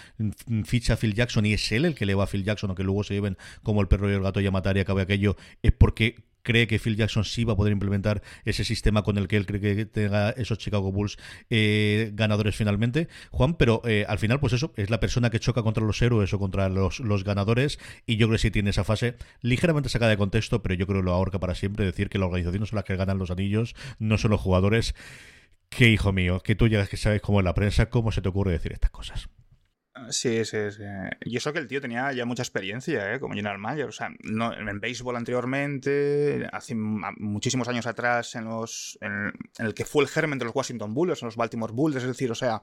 ficha a Phil Jackson y es él el que le va a Phil Jackson, o que luego se lleven como el perro y el gato y a matar y acabe aquello, es porque cree que Phil Jackson sí va a poder implementar ese sistema con el que él cree que tenga esos Chicago Bulls eh, ganadores finalmente, Juan, pero eh, al final pues eso, es la persona que choca contra los héroes o contra los, ganadores y yo creo que sí tiene esa fase ligeramente sacada de contexto, pero yo creo que lo ahorca para siempre decir que la organización no son las que ganan los anillos, no son los jugadores. Que hijo mío, que tú llegas que sabes cómo es la prensa, cómo se te ocurre decir estas cosas. Sí, sí, sí. Y eso que el tío tenía ya mucha experiencia, ¿eh? Como general manager. O sea, no, en béisbol anteriormente, hace muchísimos años atrás, en los en, el que fue el germen de los Washington Bulls, en los Baltimore Bulls, es decir, o sea,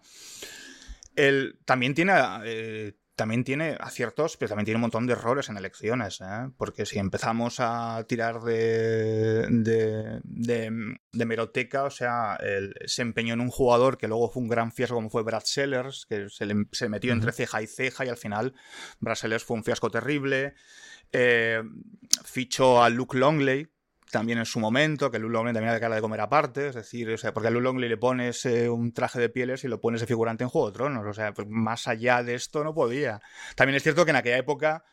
él también tiene eh, también tiene aciertos, pero también tiene un montón de errores en elecciones, ¿eh? porque si empezamos a tirar de, de, de, meroteca, o sea, se empeñó en un jugador que luego fue un gran fiasco como fue Brad Sellers, que se, metió entre ceja y ceja y al final Brad Sellers fue un fiasco terrible. Eh, fichó a Luke Longley, también en su momento, que Lou Longley también había cara de comer aparte, es decir, o sea, porque a Lou Longley le pones eh, un traje de pieles y lo pones de figurante en Juego de Tronos, o sea, pues más allá de esto no podía. También es cierto que en aquella época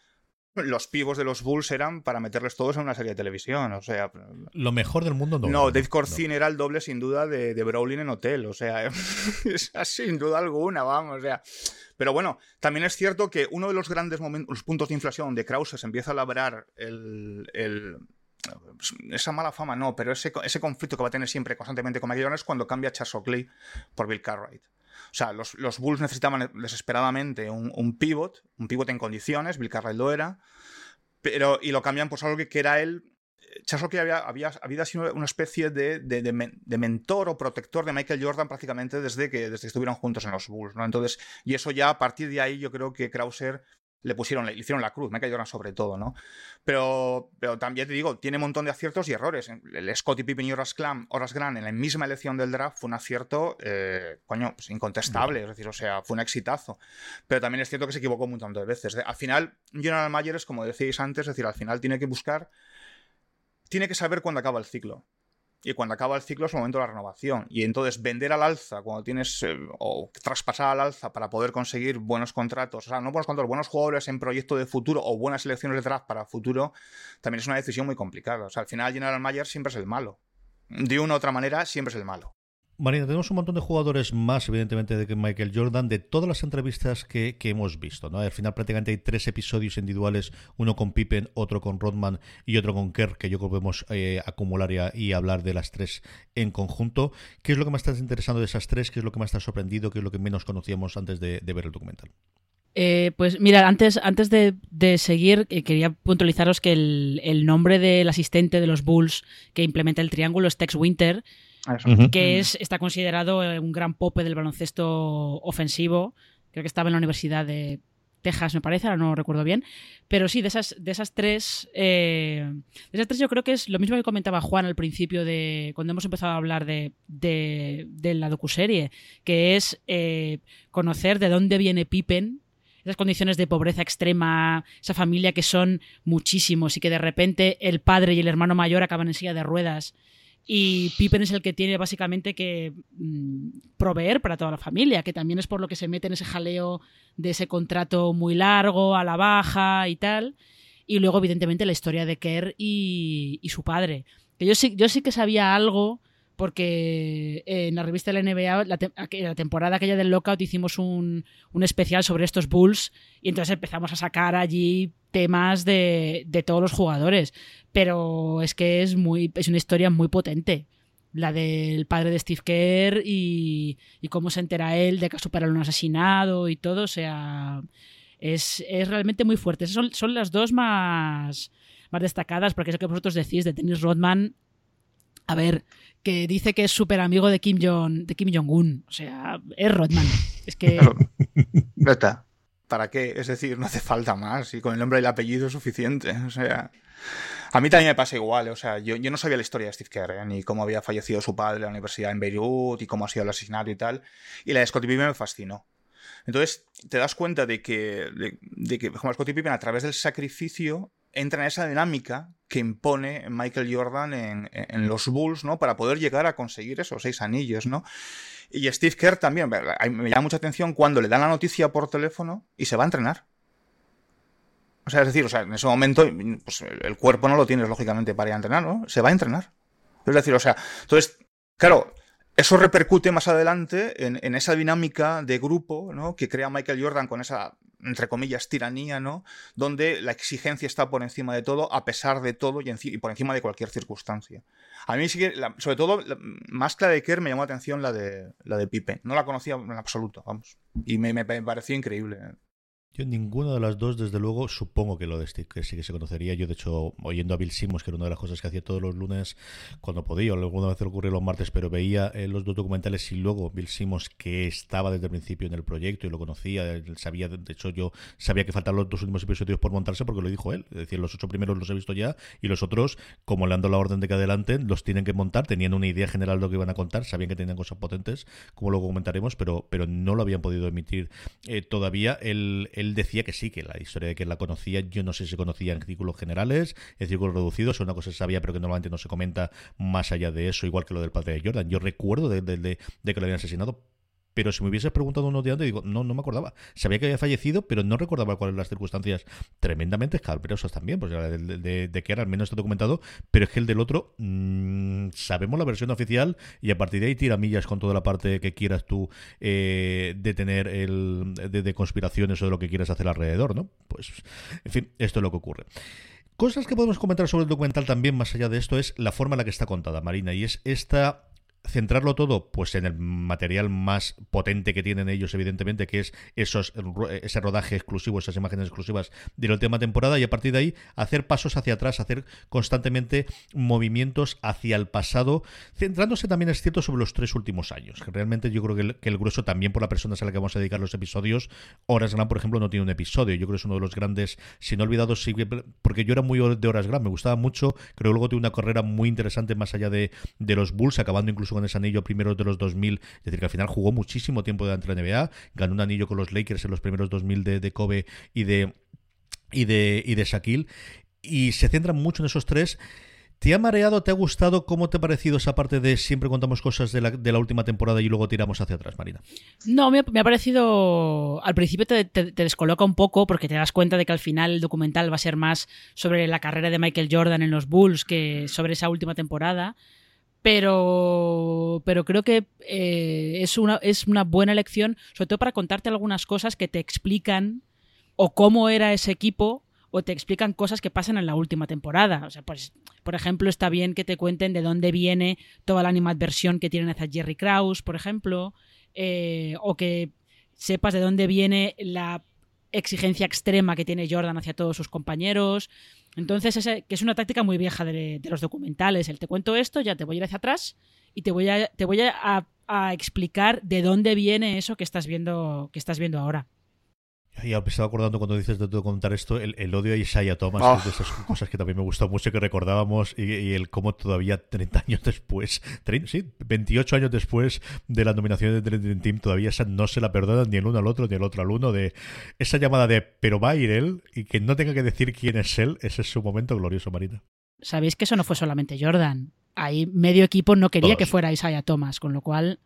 los pivos de los Bulls eran para meterles todos en una serie de televisión, o sea... Lo mejor del mundo no. No, Dave Corzine era el doble sin duda de, de Brolin en Hotel, o sea, sin duda alguna, vamos, o sea... Pero bueno, también es cierto que uno de los grandes momentos, los puntos de inflación de Krause se empieza a labrar el esa mala fama no, pero ese, ese conflicto que va a tener siempre constantemente con Michael Jordan es cuando cambia Charles Oakley por Bill Cartwright. O sea, los, los Bulls necesitaban desesperadamente un, un, pivot, un pivot en condiciones, Bill Cartwright lo era, pero, y lo cambian por algo que, que era él Charles Oakley había, había, había, sido una especie de, de, de, mentor o protector de Michael Jordan prácticamente desde que, desde que estuvieron juntos en los Bulls, ¿no? Entonces, y eso ya a partir de ahí yo creo que Krauser le pusieron, le hicieron la cruz, Michael Jordan sobre todo, ¿no? Pero, pero también te digo, tiene un montón de aciertos y errores. El Scottie Pippen y Horace Grant, Horace Grant en la misma elección del draft fue un acierto, eh, coño, pues incontestable, es decir, o sea, fue un exitazo. Pero también es cierto que se equivocó un montón de veces. Al final, General Mayer es como decíais antes, es decir, al final tiene que buscar, tiene que saber cuándo acaba el ciclo y cuando acaba el ciclo es el momento de la renovación. Y entonces vender al alza cuando tienes, eh, o traspasar al alza para poder conseguir buenos contratos, o sea, no buenos contratos, buenos jugadores en proyecto de futuro o buenas selecciones de draft para futuro, también es una decisión muy complicada. O sea, al final General Mayer siempre es el malo. De una u otra manera, siempre es el malo. Marina, tenemos un montón de jugadores más, evidentemente, de que Michael Jordan, de todas las entrevistas que, que, hemos visto. ¿no? Al final prácticamente hay tres episodios individuales, uno con Pippen, otro con Rodman y otro con Kerr, que yo creo que podemos eh, acumular y, hablar de las tres en conjunto. ¿Qué es lo que más está interesando de esas tres? ¿Qué es lo que más está sorprendido? ¿Qué es lo que menos conocíamos antes de, de ver el documental? Eh, pues mira, antes, antes de, de seguir, eh, quería puntualizaros que el, el nombre del asistente de los Bulls que implementa el triángulo es Tex Winter, Eso. que es, está considerado un gran pope del baloncesto ofensivo. Creo que estaba en la Universidad de Texas, me parece, ahora no recuerdo bien. Pero sí, de esas, de esas tres. Eh, de esas tres, yo creo que es lo mismo que comentaba Juan al principio de. cuando hemos empezado a hablar de, de, de la docuserie. Que es eh, conocer de dónde viene Pippen. Esas condiciones de pobreza extrema, esa familia que son muchísimos y que de repente el padre y el hermano mayor acaban en silla de ruedas y Pippen es el que tiene básicamente que mmm, proveer para toda la familia, que también es por lo que se mete en ese jaleo de ese contrato muy largo, a la baja y tal. Y luego, evidentemente, la historia de Kerr y, y su padre. Que yo sí, yo sí que sabía algo, porque en la revista de la NBA, la, te la temporada aquella del Lockout, hicimos un, un, especial sobre estos Bulls y entonces empezamos a sacar allí temas de, de todos los jugadores. Pero es que es, muy, es una historia muy potente la del padre de Steve Kerr y, y, cómo se entera él de que ha superado un asesinado y todo, o sea, es, es realmente muy fuerte. Esas son, son las dos más, más destacadas, porque es lo que vosotros decís de Dennis Rodman. A ver, que dice que es súper amigo de Kim Jong de Kim Jong Un, o sea, es Rodman. Es que Neta, ¿para qué? Es decir, no hace falta más y con el nombre y el apellido es suficiente, o sea, a mí también me pasa igual, o sea, yo, yo no sabía la historia de Steve Kerr, ¿eh? ni cómo había fallecido su padre en la universidad en Beirut y cómo ha sido el asesinato y tal, y la de Scottie Pippen me fascinó. Entonces, te das cuenta de que, de, de que como Scottie Pippen, a través del sacrificio, entra en esa dinámica que impone Michael Jordan en, en, los Bulls, ¿no? Para poder llegar a conseguir esos seis anillos, ¿no? Y Steve Kerr también, me llama mucha atención cuando le dan la noticia por teléfono y se va a entrenar. O sea, es decir, o sea, en ese momento, pues el cuerpo no lo tienes, lógicamente, para ir a entrenar, ¿no? Se va a entrenar. Es decir, o sea, entonces, claro, eso repercute más adelante en, esa dinámica de grupo ¿no? que crea Michael Jordan con esa, entre comillas, tiranía, ¿no? donde la exigencia está por encima de todo, a pesar de todo y, por encima de cualquier circunstancia. A mí sí que, sobre todo, la, más que la de Kerr, me llamó la atención la de, la de. No la conocía en absoluto, vamos. Y me, me, me pareció increíble. Yo ninguna de las dos, desde luego, supongo que lo de Steve que sí que se conocería. Yo, de hecho, oyendo a Bill Simmons, que era una de las cosas que hacía todos los lunes cuando podía, o alguna vez ocurría los martes, pero veía eh, los dos documentales y luego Bill Simmons, que estaba desde el principio en el proyecto y lo conocía, sabía, de hecho, yo sabía que faltaban los dos últimos episodios por montarse porque lo dijo él. Es decir, los ocho primeros los he visto ya y los otros, como le ando la orden de que adelante, los tienen que montar, tenían una idea general de lo que iban a contar, sabían que tenían cosas potentes, como luego comentaremos, pero, pero no lo habían podido emitir eh, todavía. Él, él decía que sí, que la historia de que la conocía, yo no sé si se conocía en círculos generales, en círculos reducidos, es una cosa que sabía, pero que normalmente no se comenta más allá de eso, igual que lo del padre de Jordan. Yo recuerdo de, de que lo habían asesinado, pero si me hubieses preguntado unos días antes, digo, no, no me acordaba. Sabía que había fallecido, pero no recordaba cuáles eran las circunstancias tremendamente escalbrosas también, pues de, de, que era al menos está documentado, pero es que el del otro, mmm, sabemos la versión oficial y a partir de ahí tira millas con toda la parte que quieras tú eh, de tener el, de conspiraciones o de lo que quieras hacer alrededor, ¿no? Pues, en fin, esto es lo que ocurre. Cosas que podemos comentar sobre el documental también, más allá de esto, es la forma en la que está contada, Marina, y es esta centrarlo todo pues en el material más potente que tienen ellos evidentemente que es esos ese rodaje exclusivo esas imágenes exclusivas de la última temporada y a partir de ahí hacer pasos hacia atrás hacer constantemente movimientos hacia el pasado centrándose también es cierto sobre los tres últimos años que realmente yo creo que el, grueso también por la persona a la que vamos a dedicar los episodios Horas Gran por ejemplo no tiene un episodio. Yo creo que es uno de los grandes si no olvidados sí, porque yo era muy de Horas Gran me gustaba mucho creo que luego tuve una carrera muy interesante más allá de, de los Bulls acabando incluso con ese anillo primero de los 2000, es decir, que al final jugó muchísimo tiempo de la NBA, ganó un anillo con los Lakers en los primeros 2000 de, de Kobe y de, y de, y de Shaquille, y se centran mucho en esos tres. ¿Te ha mareado? ¿Te ha gustado? ¿Cómo te ha parecido esa parte de siempre contamos cosas de la, última temporada y luego tiramos hacia atrás, Marina? No, me ha, parecido. Al principio te, descoloca un poco porque te das cuenta de que al final el documental va a ser más sobre la carrera de Michael Jordan en los Bulls que sobre esa última temporada pero, pero creo que eh, es, una, es una buena elección, sobre todo para contarte algunas cosas que te explican o cómo era ese equipo o te explican cosas que pasan en la última temporada. O sea, pues, por ejemplo, está bien que te cuenten de dónde viene toda la animadversión que tienen hacia Jerry Krause, por ejemplo, eh, o que sepas de dónde viene la exigencia extrema que tiene Jordan hacia todos sus compañeros. Entonces, ese, que es una táctica muy vieja de, los documentales. El te cuento esto, ya te voy a ir hacia atrás y te voy a, te voy a, a explicar de dónde viene eso que estás viendo, que estás viendo ahora. Y me estaba acordando cuando dices de, contar esto, el, odio a Isaiah Thomas, oh. de esas cosas que también me gustó mucho, que recordábamos, y, el cómo todavía 30 años después, 30, sí, 28 años después de la nominación de Dream Team, todavía esa no se la perdonan ni el uno al otro, ni el otro al uno, de esa llamada de, pero va a ir él, y que no tenga que decir quién es él, ese es su momento glorioso, Marina. Sabéis que eso no fue solamente Jordan. Ahí medio equipo no quería que fuera Isaiah Thomas, con lo cual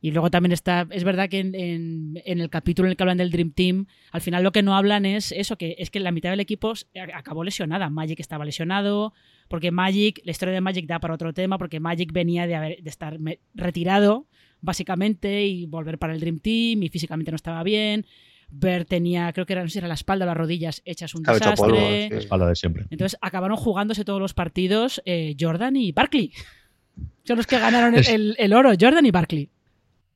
y luego también está, es verdad que en, el capítulo en el que hablan del Dream Team, al final lo que no hablan es eso, que es que la mitad del equipo acabó lesionada. Magic estaba lesionado, porque Magic, la historia de Magic da para otro tema, porque Magic venía de, haber, de estar retirado, básicamente, y volver para el Dream Team, y físicamente no estaba bien. Ver tenía, creo que era, no sé si era la espalda o las rodillas hechas un desastre. la espalda de siempre. Entonces acabaron jugándose todos los partidos eh, Jordan y Barkley. Son los que ganaron el, el oro, Jordan y Barkley.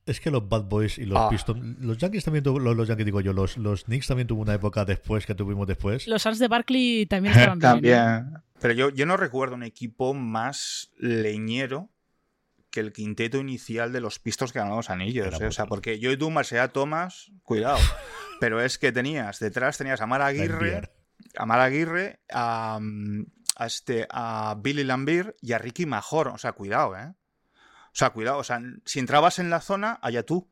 Es que los Bad Boys y los ah. Pistons, los Yankees también tuvo, los, Yankees digo yo, los, los Knicks también tuvo una época después que tuvimos después. Los Suns de Barkley también estaban bien. También. ¿eh? Pero yo, yo no recuerdo un equipo más leñero que el quinteto inicial de los Pistons que ganaron los anillos. ¿eh? O sea, porque yo y tú, Marcea Thomas, cuidado. pero es que tenías, detrás tenías a Mar Aguirre, a Mar Aguirre, a, a, este, a Billy Lambir y a Ricky Major. O sea, cuidado, ¿eh? O sea, cuidado, o sea, si entrabas en la zona, allá tú.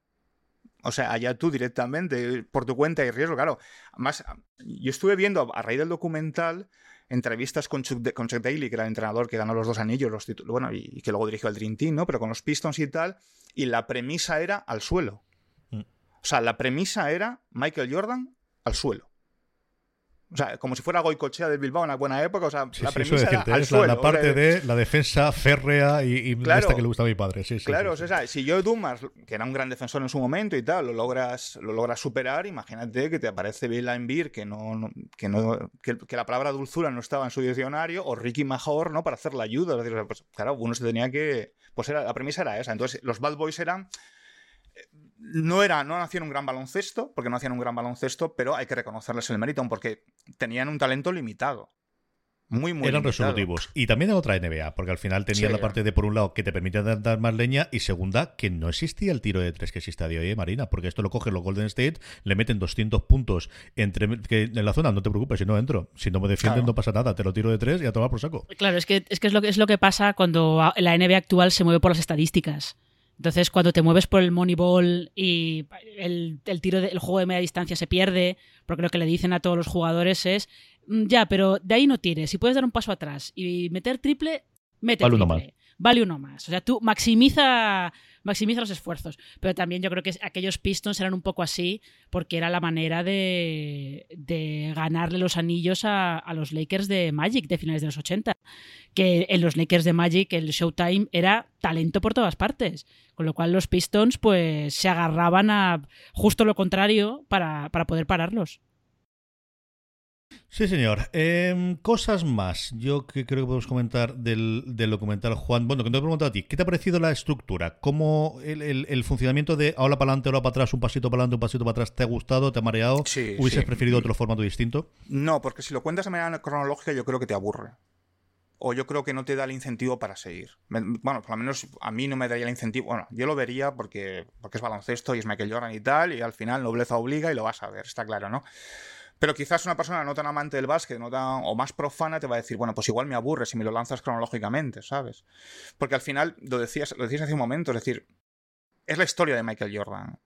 O sea, allá tú directamente, por tu cuenta y riesgo, claro. Además, yo estuve viendo a raíz del documental entrevistas con Chuck, Daly, que era el entrenador que ganó los dos anillos, los títulos, bueno, y, que luego dirigió el Dream Team, ¿no? Pero con los Pistons y tal, y la premisa era al suelo. Mm. O sea, la premisa era Michael Jordan al suelo. O sea, como si fuera Goicochea del Bilbao en una buena época. O sea, la premisa era la, parte de la defensa férrea y, esta que le gusta a mi padre. Sí, claro, o sea, si yo Dumas, que era un gran defensor en su momento y tal, lo logras, lo logras superar, imagínate que te aparece Bill Beer, que no, que no que, la palabra dulzura no estaba en su diccionario, o Ricky Major, ¿no? Para hacer la ayuda. Es decir, pues, claro, uno se tenía que. Pues era, la premisa era esa. Entonces, los Bad Boys eran no era, no hacían un gran baloncesto, porque no hacían un gran baloncesto, pero hay que reconocerles el mérito, porque tenían un talento limitado. Muy, muy Eran resolutivos. Y también en otra NBA, porque al final tenían la parte de, por un lado, que te permite dar más leña, y segunda, que no existía el tiro de tres que existe a día de hoy, ¿eh, Marina, porque esto lo cogen los Golden State, le meten 200 puntos entre que en la zona, no te preocupes, si no entro, si no me defienden no pasa nada, te lo tiro de tres y a tomar por saco. Claro, es que, es que es, lo que es lo que pasa cuando la NBA actual se mueve por las estadísticas. Entonces, cuando te mueves por el Moneyball y el, tiro del juego de media distancia se pierde, porque lo que le dicen a todos los jugadores es, mm, ya, pero de ahí no tires. Si puedes dar un paso atrás y meter triple, mete triple. Uno más. Vale uno más. O sea, tú maximiza maximiza los esfuerzos. Pero también yo creo que aquellos Pistons eran un poco así porque era la manera de, de ganarle los anillos a, a, los Lakers de Magic de finales de los 80. Que en los Lakers de Magic el Showtime era talento por todas partes. Con lo cual los Pistons pues se agarraban a justo lo contrario para, para poder pararlos. Sí, señor. Em, cosas más. Yo que creo que podemos comentar del, documental, Juan. Bueno, que te he preguntado a ti. ¿Qué te ha parecido la estructura? ¿Cómo el, funcionamiento de ahora para adelante, ahora para atrás, un pasito para adelante, un pasito para atrás, te ha gustado, te ha mareado? Sí, ¿Hubieses preferido otro formato distinto? No, porque si lo cuentas de manera cronológica, yo creo que te aburre o yo creo que no te da el incentivo para seguir. Bueno, por lo menos a mí no me daría el incentivo. Bueno, yo lo vería porque, porque es baloncesto y es Michael Jordan y tal, y al final nobleza obliga y lo vas a ver, está claro, ¿no? Pero quizás una persona no tan amante del básquet no tan, o más profana te va a decir, bueno, pues igual me aburre si me lo lanzas cronológicamente, ¿sabes? Porque al final, lo decías, lo decías hace un momento, es decir, es la historia de Michael Jordan.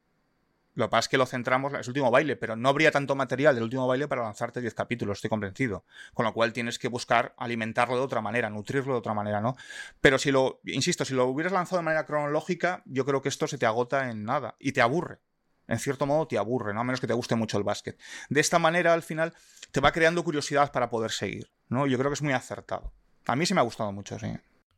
Lo que pasa es que lo centramos en el último baile, pero no habría tanto material del último baile para lanzarte 10 capítulos, estoy convencido. Con lo cual tienes que buscar alimentarlo de otra manera, nutrirlo de otra manera, ¿no? Pero si lo, insisto, si lo hubieras lanzado de manera cronológica, yo creo que esto se te agota en nada y te aburre en cierto modo te aburre, ¿no? A menos que te guste mucho el básquet. De esta manera, al final, te va creando curiosidad para poder seguir, ¿no? Yo creo que es muy acertado. A mí sí me ha gustado mucho, sí.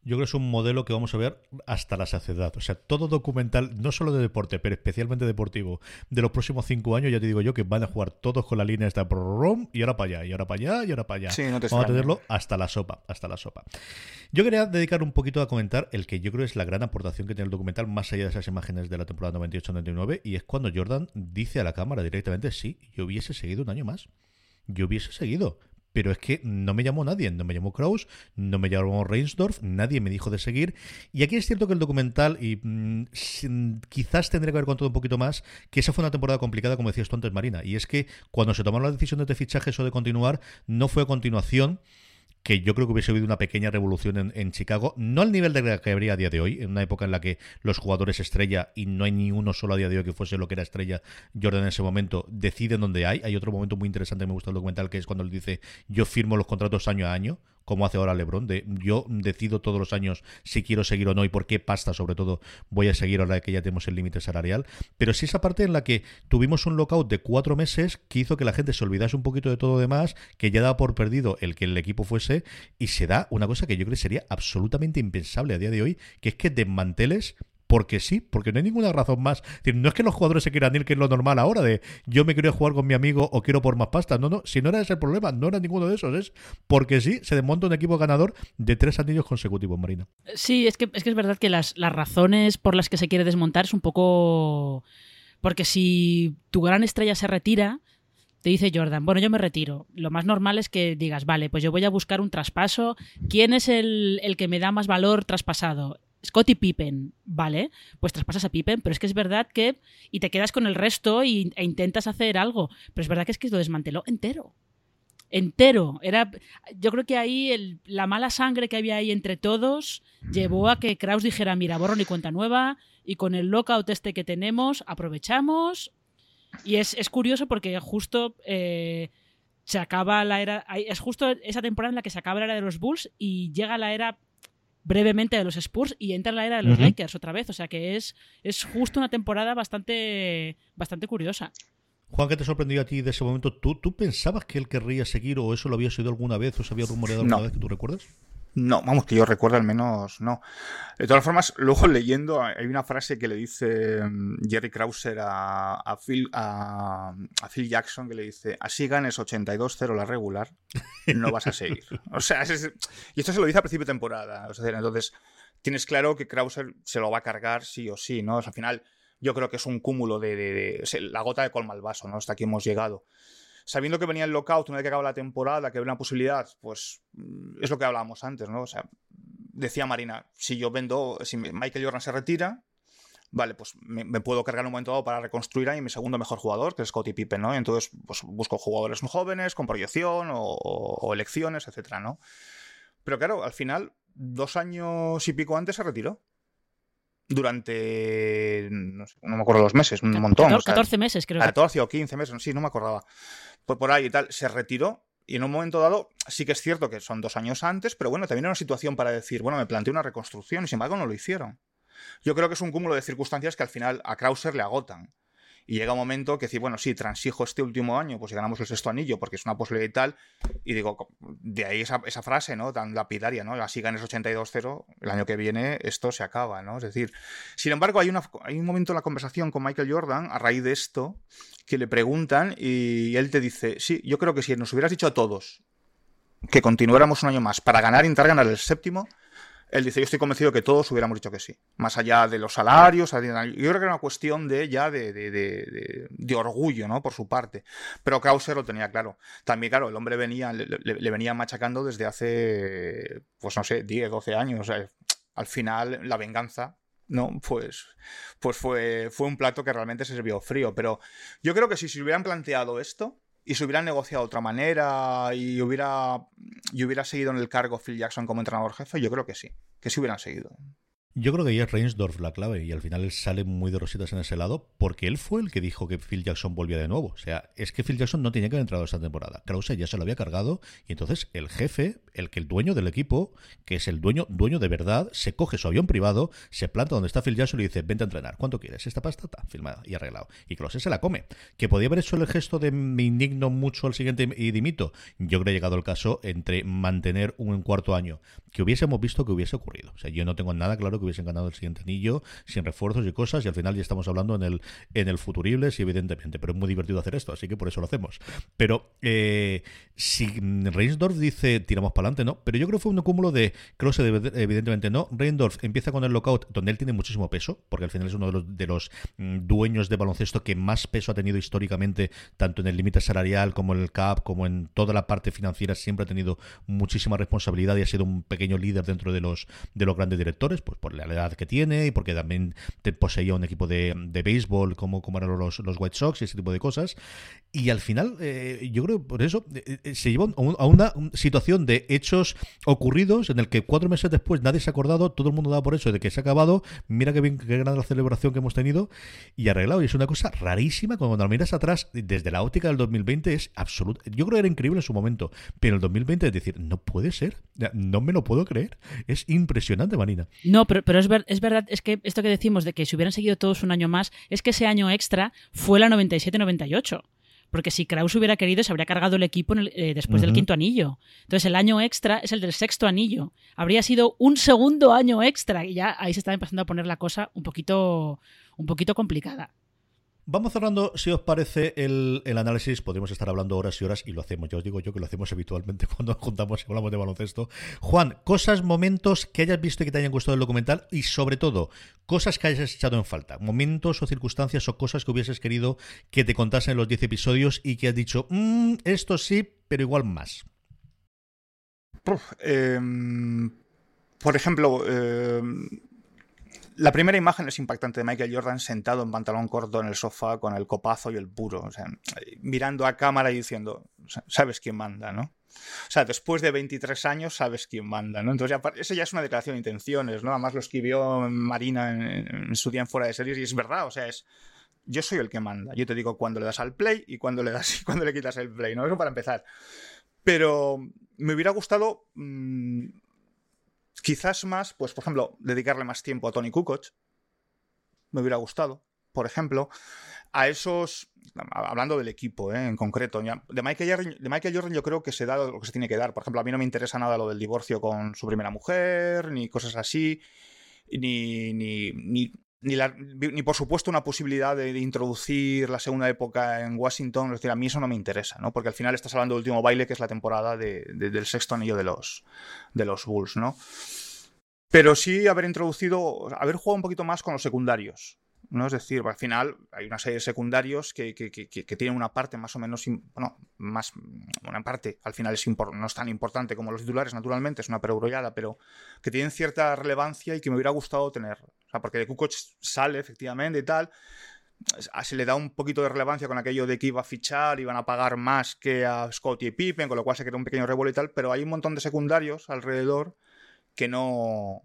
Yo creo que es un modelo que vamos a ver hasta la saciedad. O sea, todo documental, no solo de deporte, pero especialmente deportivo, de los próximos cinco años, ya te digo yo que van a jugar todos con la línea esta y ahora para allá, y ahora para allá, y ahora para allá. Sí, no te vamos a tenerlo hasta la sopa, hasta la sopa. Yo quería dedicar un poquito a comentar el que yo creo es la gran aportación que tiene el documental, más allá de esas imágenes de la temporada 98-99, y es cuando Jordan dice a la cámara directamente, sí, yo hubiese seguido un año más. Yo hubiese seguido pero es que no me llamó nadie, no me llamó Kraus, no me llamó Reinsdorf, nadie me dijo de seguir. Y aquí es cierto que el documental, y mm, quizás tendría que ver con todo un poquito más, que esa fue una temporada complicada, como decías tú antes, Marina, y es que cuando se tomaron las decisiones de fichajes o de continuar, no fue a continuación que yo creo que hubiese habido una pequeña revolución en, Chicago, no al nivel de la que habría a día de hoy, en una época en la que los jugadores estrella, y no hay ni uno solo a día de hoy que fuese lo que era estrella Jordan en ese momento, deciden dónde hay. Hay otro momento muy interesante que me gusta el documental, que es cuando él dice, yo firmo los contratos año a año, como hace ahora LeBron, de yo decido todos los años si quiero seguir o no y por qué pasta, sobre todo, voy a seguir ahora que ya tenemos el límite salarial. Pero sí esa parte en la que tuvimos un lockout de cuatro meses que hizo que la gente se olvidase un poquito de todo demás, que ya daba por perdido el que el equipo fuese, y se da una cosa que yo creo que sería absolutamente impensable a día de hoy, que es que desmanteles porque sí, porque no hay ninguna razón más. no es que los jugadores se quieran ir, que es lo normal ahora, de yo me quiero jugar con mi amigo o quiero por más pasta. No, no, si no era ese el problema, no era ninguno de esos, es porque sí, se desmonta un equipo ganador de tres anillos consecutivos, Marina. Sí, es que es, que es verdad que las, las razones por las que se quiere desmontar es un poco... Porque si tu gran estrella se retira, te dice Jordan, bueno, yo me retiro. Lo más normal es que digas, vale, pues yo voy a buscar un traspaso. ¿Quién es el, el que me da más valor traspasado? Scotty Pippen, vale, pues traspasas a Pippen, pero es que es verdad que. Y te quedas con el resto y, e intentas hacer algo. Pero es verdad que es que lo desmanteló entero. Entero. Era, yo creo que ahí la mala sangre que había ahí entre todos llevó a que Kraus dijera: Mira, borro ni cuenta nueva y con el lockout este que tenemos, aprovechamos. Y es, curioso porque justo. Eh, se acaba la era. Es justo esa temporada en la que se acaba la era de los Bulls y llega la era brevemente de los Spurs y entra en la era de los Lakers otra vez. O sea que es, es justo una temporada bastante, bastante curiosa. Juan, ¿qué te sorprendió a ti de ese momento? ¿Tú, ¿Tú pensabas que él querría seguir o eso lo habías oído alguna vez o se había rumoreado alguna vez que tú recuerdas? No, vamos, que yo recuerdo al menos, no. De todas formas, luego leyendo, hay una frase que le dice mm, Jerry Krauser a, Phil, a, Phil Jackson, que le dice, así ganes 82-0 la regular, no vas a seguir. o sea, y esto se lo dice a principio de temporada. O sea, entonces, tienes claro que Krauser se lo va a cargar sí o sí, ¿no? al final, yo creo que es un cúmulo de, de la gota de colma al vaso, ¿no? Hasta aquí hemos llegado sabiendo que venía el lockout una vez que acaba la temporada, que había una posibilidad, pues mm, es lo que hablábamos antes, ¿no? O sea, decía Marina, si yo vendo, si Michael Jordan se retira, vale, pues me, puedo cargar un momento dado para reconstruir ahí mi segundo mejor jugador, que es Scottie Pippen, ¿no? entonces, pues busco jugadores jóvenes, con proyección o, elecciones, etcétera, ¿no? Pero claro, al final, dos años y pico antes se retiró durante, no, me acuerdo los meses, un montón. 14, meses, creo. 14 o 15 meses, sí, no me acordaba. Pues por ahí y tal, se retiró y en un momento dado sí que es cierto que son dos años antes, pero bueno, también era una situación para decir, bueno, me planteé una reconstrucción y sin embargo no lo hicieron. Yo creo que es un cúmulo de circunstancias que al final a Krauser le agotan. Y llega un momento que decir, bueno, sí, transijo este último año, pues si ganamos el sexto anillo, porque es una posibilidad y tal. Y digo, de ahí esa, esa frase, ¿no? Tan lapidaria, ¿no? Así ganes 82-0, el año que viene esto se acaba, ¿no? Es decir, sin embargo, hay, una, hay un momento en la conversación con Michael Jordan, a raíz de esto, que le preguntan y él te dice, sí, yo creo que si nos hubieras dicho a todos que continuáramos un año más para ganar, intentar ganar el séptimo, él dice, yo estoy convencido que todos hubiéramos dicho que sí. Más allá de los salarios, yo creo que era una cuestión de ya de, de, de, orgullo, ¿no? Por su parte. Pero Krauser lo tenía claro. También, claro, el hombre venía, le, venía machacando desde hace, pues no sé, 10, 12 años. Al final, la venganza ¿no? Pues, pues fue, fue un plato que realmente se sirvió frío. Pero yo creo que si se hubieran planteado esto, y se hubieran negociado de otra manera y hubiera, y hubiera seguido en el cargo Phil Jackson como entrenador jefe, yo creo que sí, que sí hubieran seguido. Yo creo que ahí es Reinsdorf la clave y al final él sale muy de rositas en ese lado porque él fue el que dijo que Phil Jackson volvía de nuevo. O sea, es que Phil Jackson no tenía que haber entrado esta temporada. Krause ya se lo había cargado y entonces el jefe, el que el dueño del equipo, que es el dueño, dueño de verdad, se coge su avión privado, se planta donde está Phil Jackson y le dice, vente a entrenar. ¿Cuánto quieres? Esta pasta está filmada y arreglado. Y Krause se la come. Que podía haber hecho el gesto de me indigno mucho al siguiente y dimito. Yo creo que ha llegado el caso entre mantener un cuarto año que hubiésemos visto que hubiese ocurrido. O sea, yo no tengo nada claro que hubiesen ganado el siguiente anillo sin refuerzos y cosas y al final ya estamos hablando en el en el futuribles y evidentemente, pero es muy divertido hacer esto, así que por eso lo hacemos. Pero eh, si Reinsdorf dice tiramos para adelante, no, pero yo creo que fue un cúmulo de Klose evidentemente no. Reinsdorf empieza con el lockout donde él tiene muchísimo peso, porque al final es uno de los, de los mm, dueños de baloncesto que más peso ha tenido históricamente, tanto en el límite salarial como en el CAP, como en toda la parte financiera, siempre ha tenido muchísima responsabilidad y ha sido un pequeño líder dentro de los, de los grandes directores, pues por la edad que tiene y porque también te poseía un equipo de, de béisbol como, como eran los, los White Sox y ese tipo de cosas. Y al final, eh, yo creo por eso eh, eh se llevó a una situación de hechos ocurridos en el que cuatro meses después nadie se ha acordado, todo el mundo da por eso de que se ha acabado, mira qué bien, qué gran la celebración que hemos tenido y arreglado. Y es una cosa rarísima cuando lo miras atrás, desde la óptica del 2020 es absoluto. Yo creo que era increíble en su momento, pero el 2020 es decir, no puede ser, no me lo puedo creer. Es impresionante, Marina. No, pero, pero es, ver, es verdad, es que esto que decimos de que si hubieran seguido todos un año más, es que ese año extra fue la 97-98. Porque si Kraus hubiera querido, se habría cargado el equipo en el, eh, después uh -huh. del quinto anillo. Entonces el año extra es el del sexto anillo. Habría sido un segundo año extra. Y ya ahí se está empezando a poner la cosa un poquito, un poquito complicada. Vamos cerrando, si os parece, el, el, análisis. Podríamos estar hablando horas y horas y lo hacemos. Ya os digo yo que lo hacemos habitualmente cuando juntamos y hablamos de baloncesto. Juan, cosas, momentos que hayas visto y que te hayan gustado del documental y sobre todo, cosas que hayas echado en falta. Momentos o circunstancias o cosas que hubieses querido que te contasen en los 10 episodios y que has dicho, mmm, esto sí, pero igual más. Eh, por ejemplo, eh, la primera imagen es impactante de Michael Jordan sentado en pantalón corto en el sofá con el copazo y el puro, o sea, mirando a cámara y diciendo, sabes quién manda, ¿no? O sea, después de 23 años sabes quién manda, ¿no? Entonces, ya, eso ya es una declaración de intenciones, ¿no? Además lo escribió Marina en, en su día en Fuera de Series y es verdad, o sea, es yo soy el que manda. Yo te digo cuándo le das al play y cuándo le das y cuándo le quitas el play, ¿no? Eso para empezar. Pero me hubiera gustado mmm, quizás más, pues por ejemplo, dedicarle más tiempo a Tony Kukoc. Me hubiera gustado, por ejemplo, a esos, hablando del equipo ¿eh? en concreto, de Michael, Jordan, de Michael Jordan yo creo que se da lo que se tiene que dar. Por ejemplo, a mí no me interesa nada lo del divorcio con su primera mujer, ni cosas así, ni, ni, ni ni, por supuesto una posibilidad de, introducir la segunda época en Washington, es decir, a mí eso no me interesa, ¿no? Porque al final estás hablando del último baile, que es la temporada de, del sexto anillo de los, de los Bulls, ¿no? Pero sí haber introducido, haber jugado un poquito más con los secundarios, ¿no? Es decir, al final hay una serie de secundarios que, que, que, que tienen una parte más o menos, bueno, más, una parte al final es no es tan importante como los titulares, naturalmente, es una perogrullada, pero que tienen cierta relevancia y que me hubiera gustado tener. O sea, porque de Kukoc sale efectivamente y tal, se le da un poquito de relevancia con aquello de que iba a fichar, iban a pagar más que a Scott y Pippen, con lo cual se crea un pequeño revuelo y tal, pero hay un montón de secundarios alrededor que no,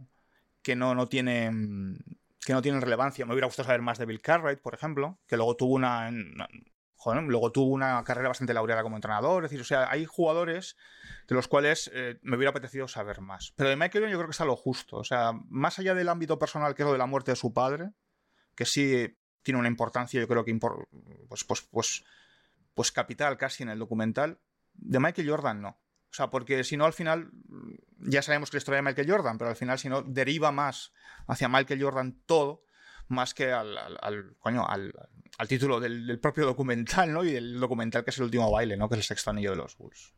que no, no tienen que no tienen relevancia. Me hubiera gustado saber más de Bill Cartwright, por ejemplo, que luego tuvo una, joder, luego tuvo una carrera bastante laureada como entrenador. Es decir, o sea, hay jugadores de los cuales eh, me hubiera apetecido saber más. Pero de Michael yo creo que está lo justo. O sea, más allá del ámbito personal, que es lo de la muerte de su padre, que sí tiene una importancia, yo creo que pues, pues, pues, pues capital casi en el documental. De Michael Jordan no. O sea, porque si no, al final, ya sabemos que la historia de Michael Jordan, pero al final, si no, deriva más hacia Michael Jordan todo, más que al, coño, al título del, del, propio documental, ¿no? Y del documental que es el último baile, ¿no? Que es el sexto anillo de los Bulls.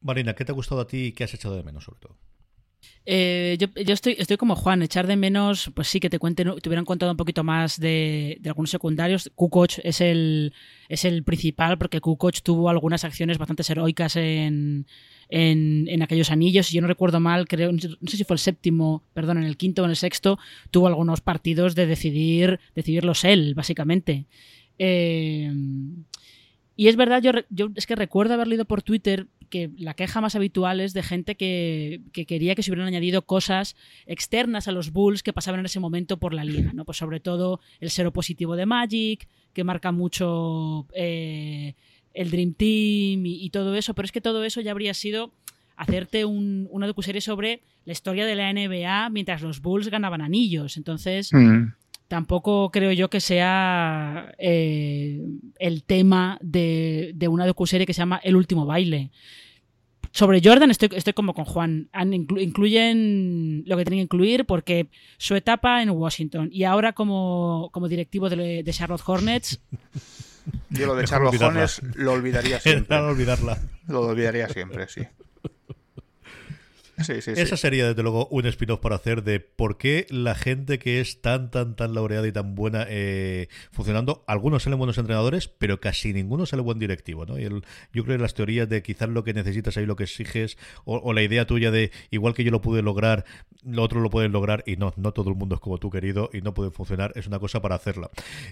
Marina, ¿qué te ha gustado a ti y qué has echado de menos, sobre todo? Eh, yo, yo estoy, estoy como Juan, echar de menos, pues sí, que te cuenten, te hubieran contado un poquito más de, de algunos secundarios. Kukoc es el, es el principal, porque Kukoc tuvo algunas acciones bastante heroicas en, en, en, aquellos anillos. Si yo no recuerdo mal, creo, no sé si fue el séptimo, perdón, en el quinto o en el sexto, tuvo algunos partidos de decidir, decidirlos él, básicamente. Eh, y es verdad, yo, yo es que recuerdo haber leído por Twitter que la queja más habitual es de gente que, quería que se hubieran añadido cosas externas a los Bulls que pasaban en ese momento por la liga, ¿no? Pues sobre todo el cero positivo de Magic, que marca mucho eh, el Dream Team y, todo eso, pero es que todo eso ya habría sido hacerte un, una docuserie sobre la historia de la NBA mientras los Bulls ganaban anillos. Entonces, mm. Tampoco creo yo que sea eh, el tema de, de, una docuserie que se llama El último baile. Sobre Jordan estoy, estoy como con Juan. incluyen lo que tienen que incluir porque su etapa en Washington y ahora como, como directivo de, de Charlotte Hornets yo lo de Charlotte Hornets lo olvidaría siempre. olvidarla. Lo olvidaría siempre, sí. Esa sería, desde luego, un spin-off para hacer de por qué la gente que es tan, tan, tan laureada y tan buena eh, funcionando, algunos salen buenos entrenadores, pero casi ninguno sale buen directivo, ¿no? Y el, yo creo que las teorías de quizás lo que necesitas ahí, lo que exiges, o, la idea tuya de igual que yo lo pude lograr, lo otro lo pueden lograr, y no, no todo el mundo es como tú, querido, y no puede funcionar, es una cosa para hacerla.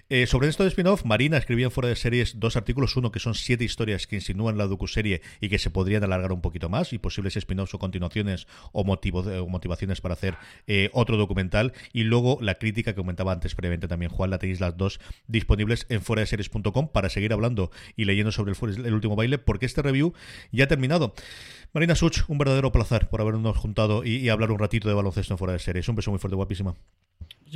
Eh, sobre esto de spin-off, Marina escribía en fuera de series dos artículos, uno que son siete historias que insinúan la docuserie y que se podrían alargar un poquito más, y posibles spin-offs o continuaciones o, motivos, o motivaciones para hacer eh, otro documental. Y luego la crítica que comentaba antes previamente también, Juan, la tenéis las dos disponibles en fuera de series.com para seguir hablando y leyendo sobre el, último baile, porque este review ya ha terminado. Marina Such, un verdadero placer por habernos juntado y, hablar un ratito de baloncesto en fuera de series. Un beso muy fuerte, guapísima.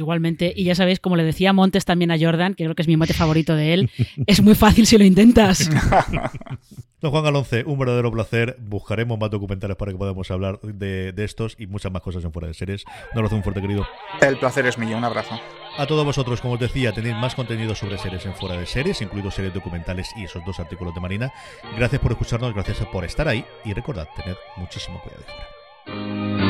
Igualmente, y ya sabéis, como le decía Montes también a Jordan, que creo que es mi mate favorito de él, es muy fácil si lo intentas. Don Juan Galonce, un verdadero placer. Buscaremos más documentales para que podamos hablar de, estos y muchas más cosas en fuera de series. No lo hace un fuerte querido. El placer es mío, un abrazo. A todos vosotros, como os decía, tenéis más contenido sobre series en fuera de series, incluidos series documentales y esos dos artículos de Marina. Gracias por escucharnos, gracias por estar ahí y recordad, tener muchísimo cuidado fuera.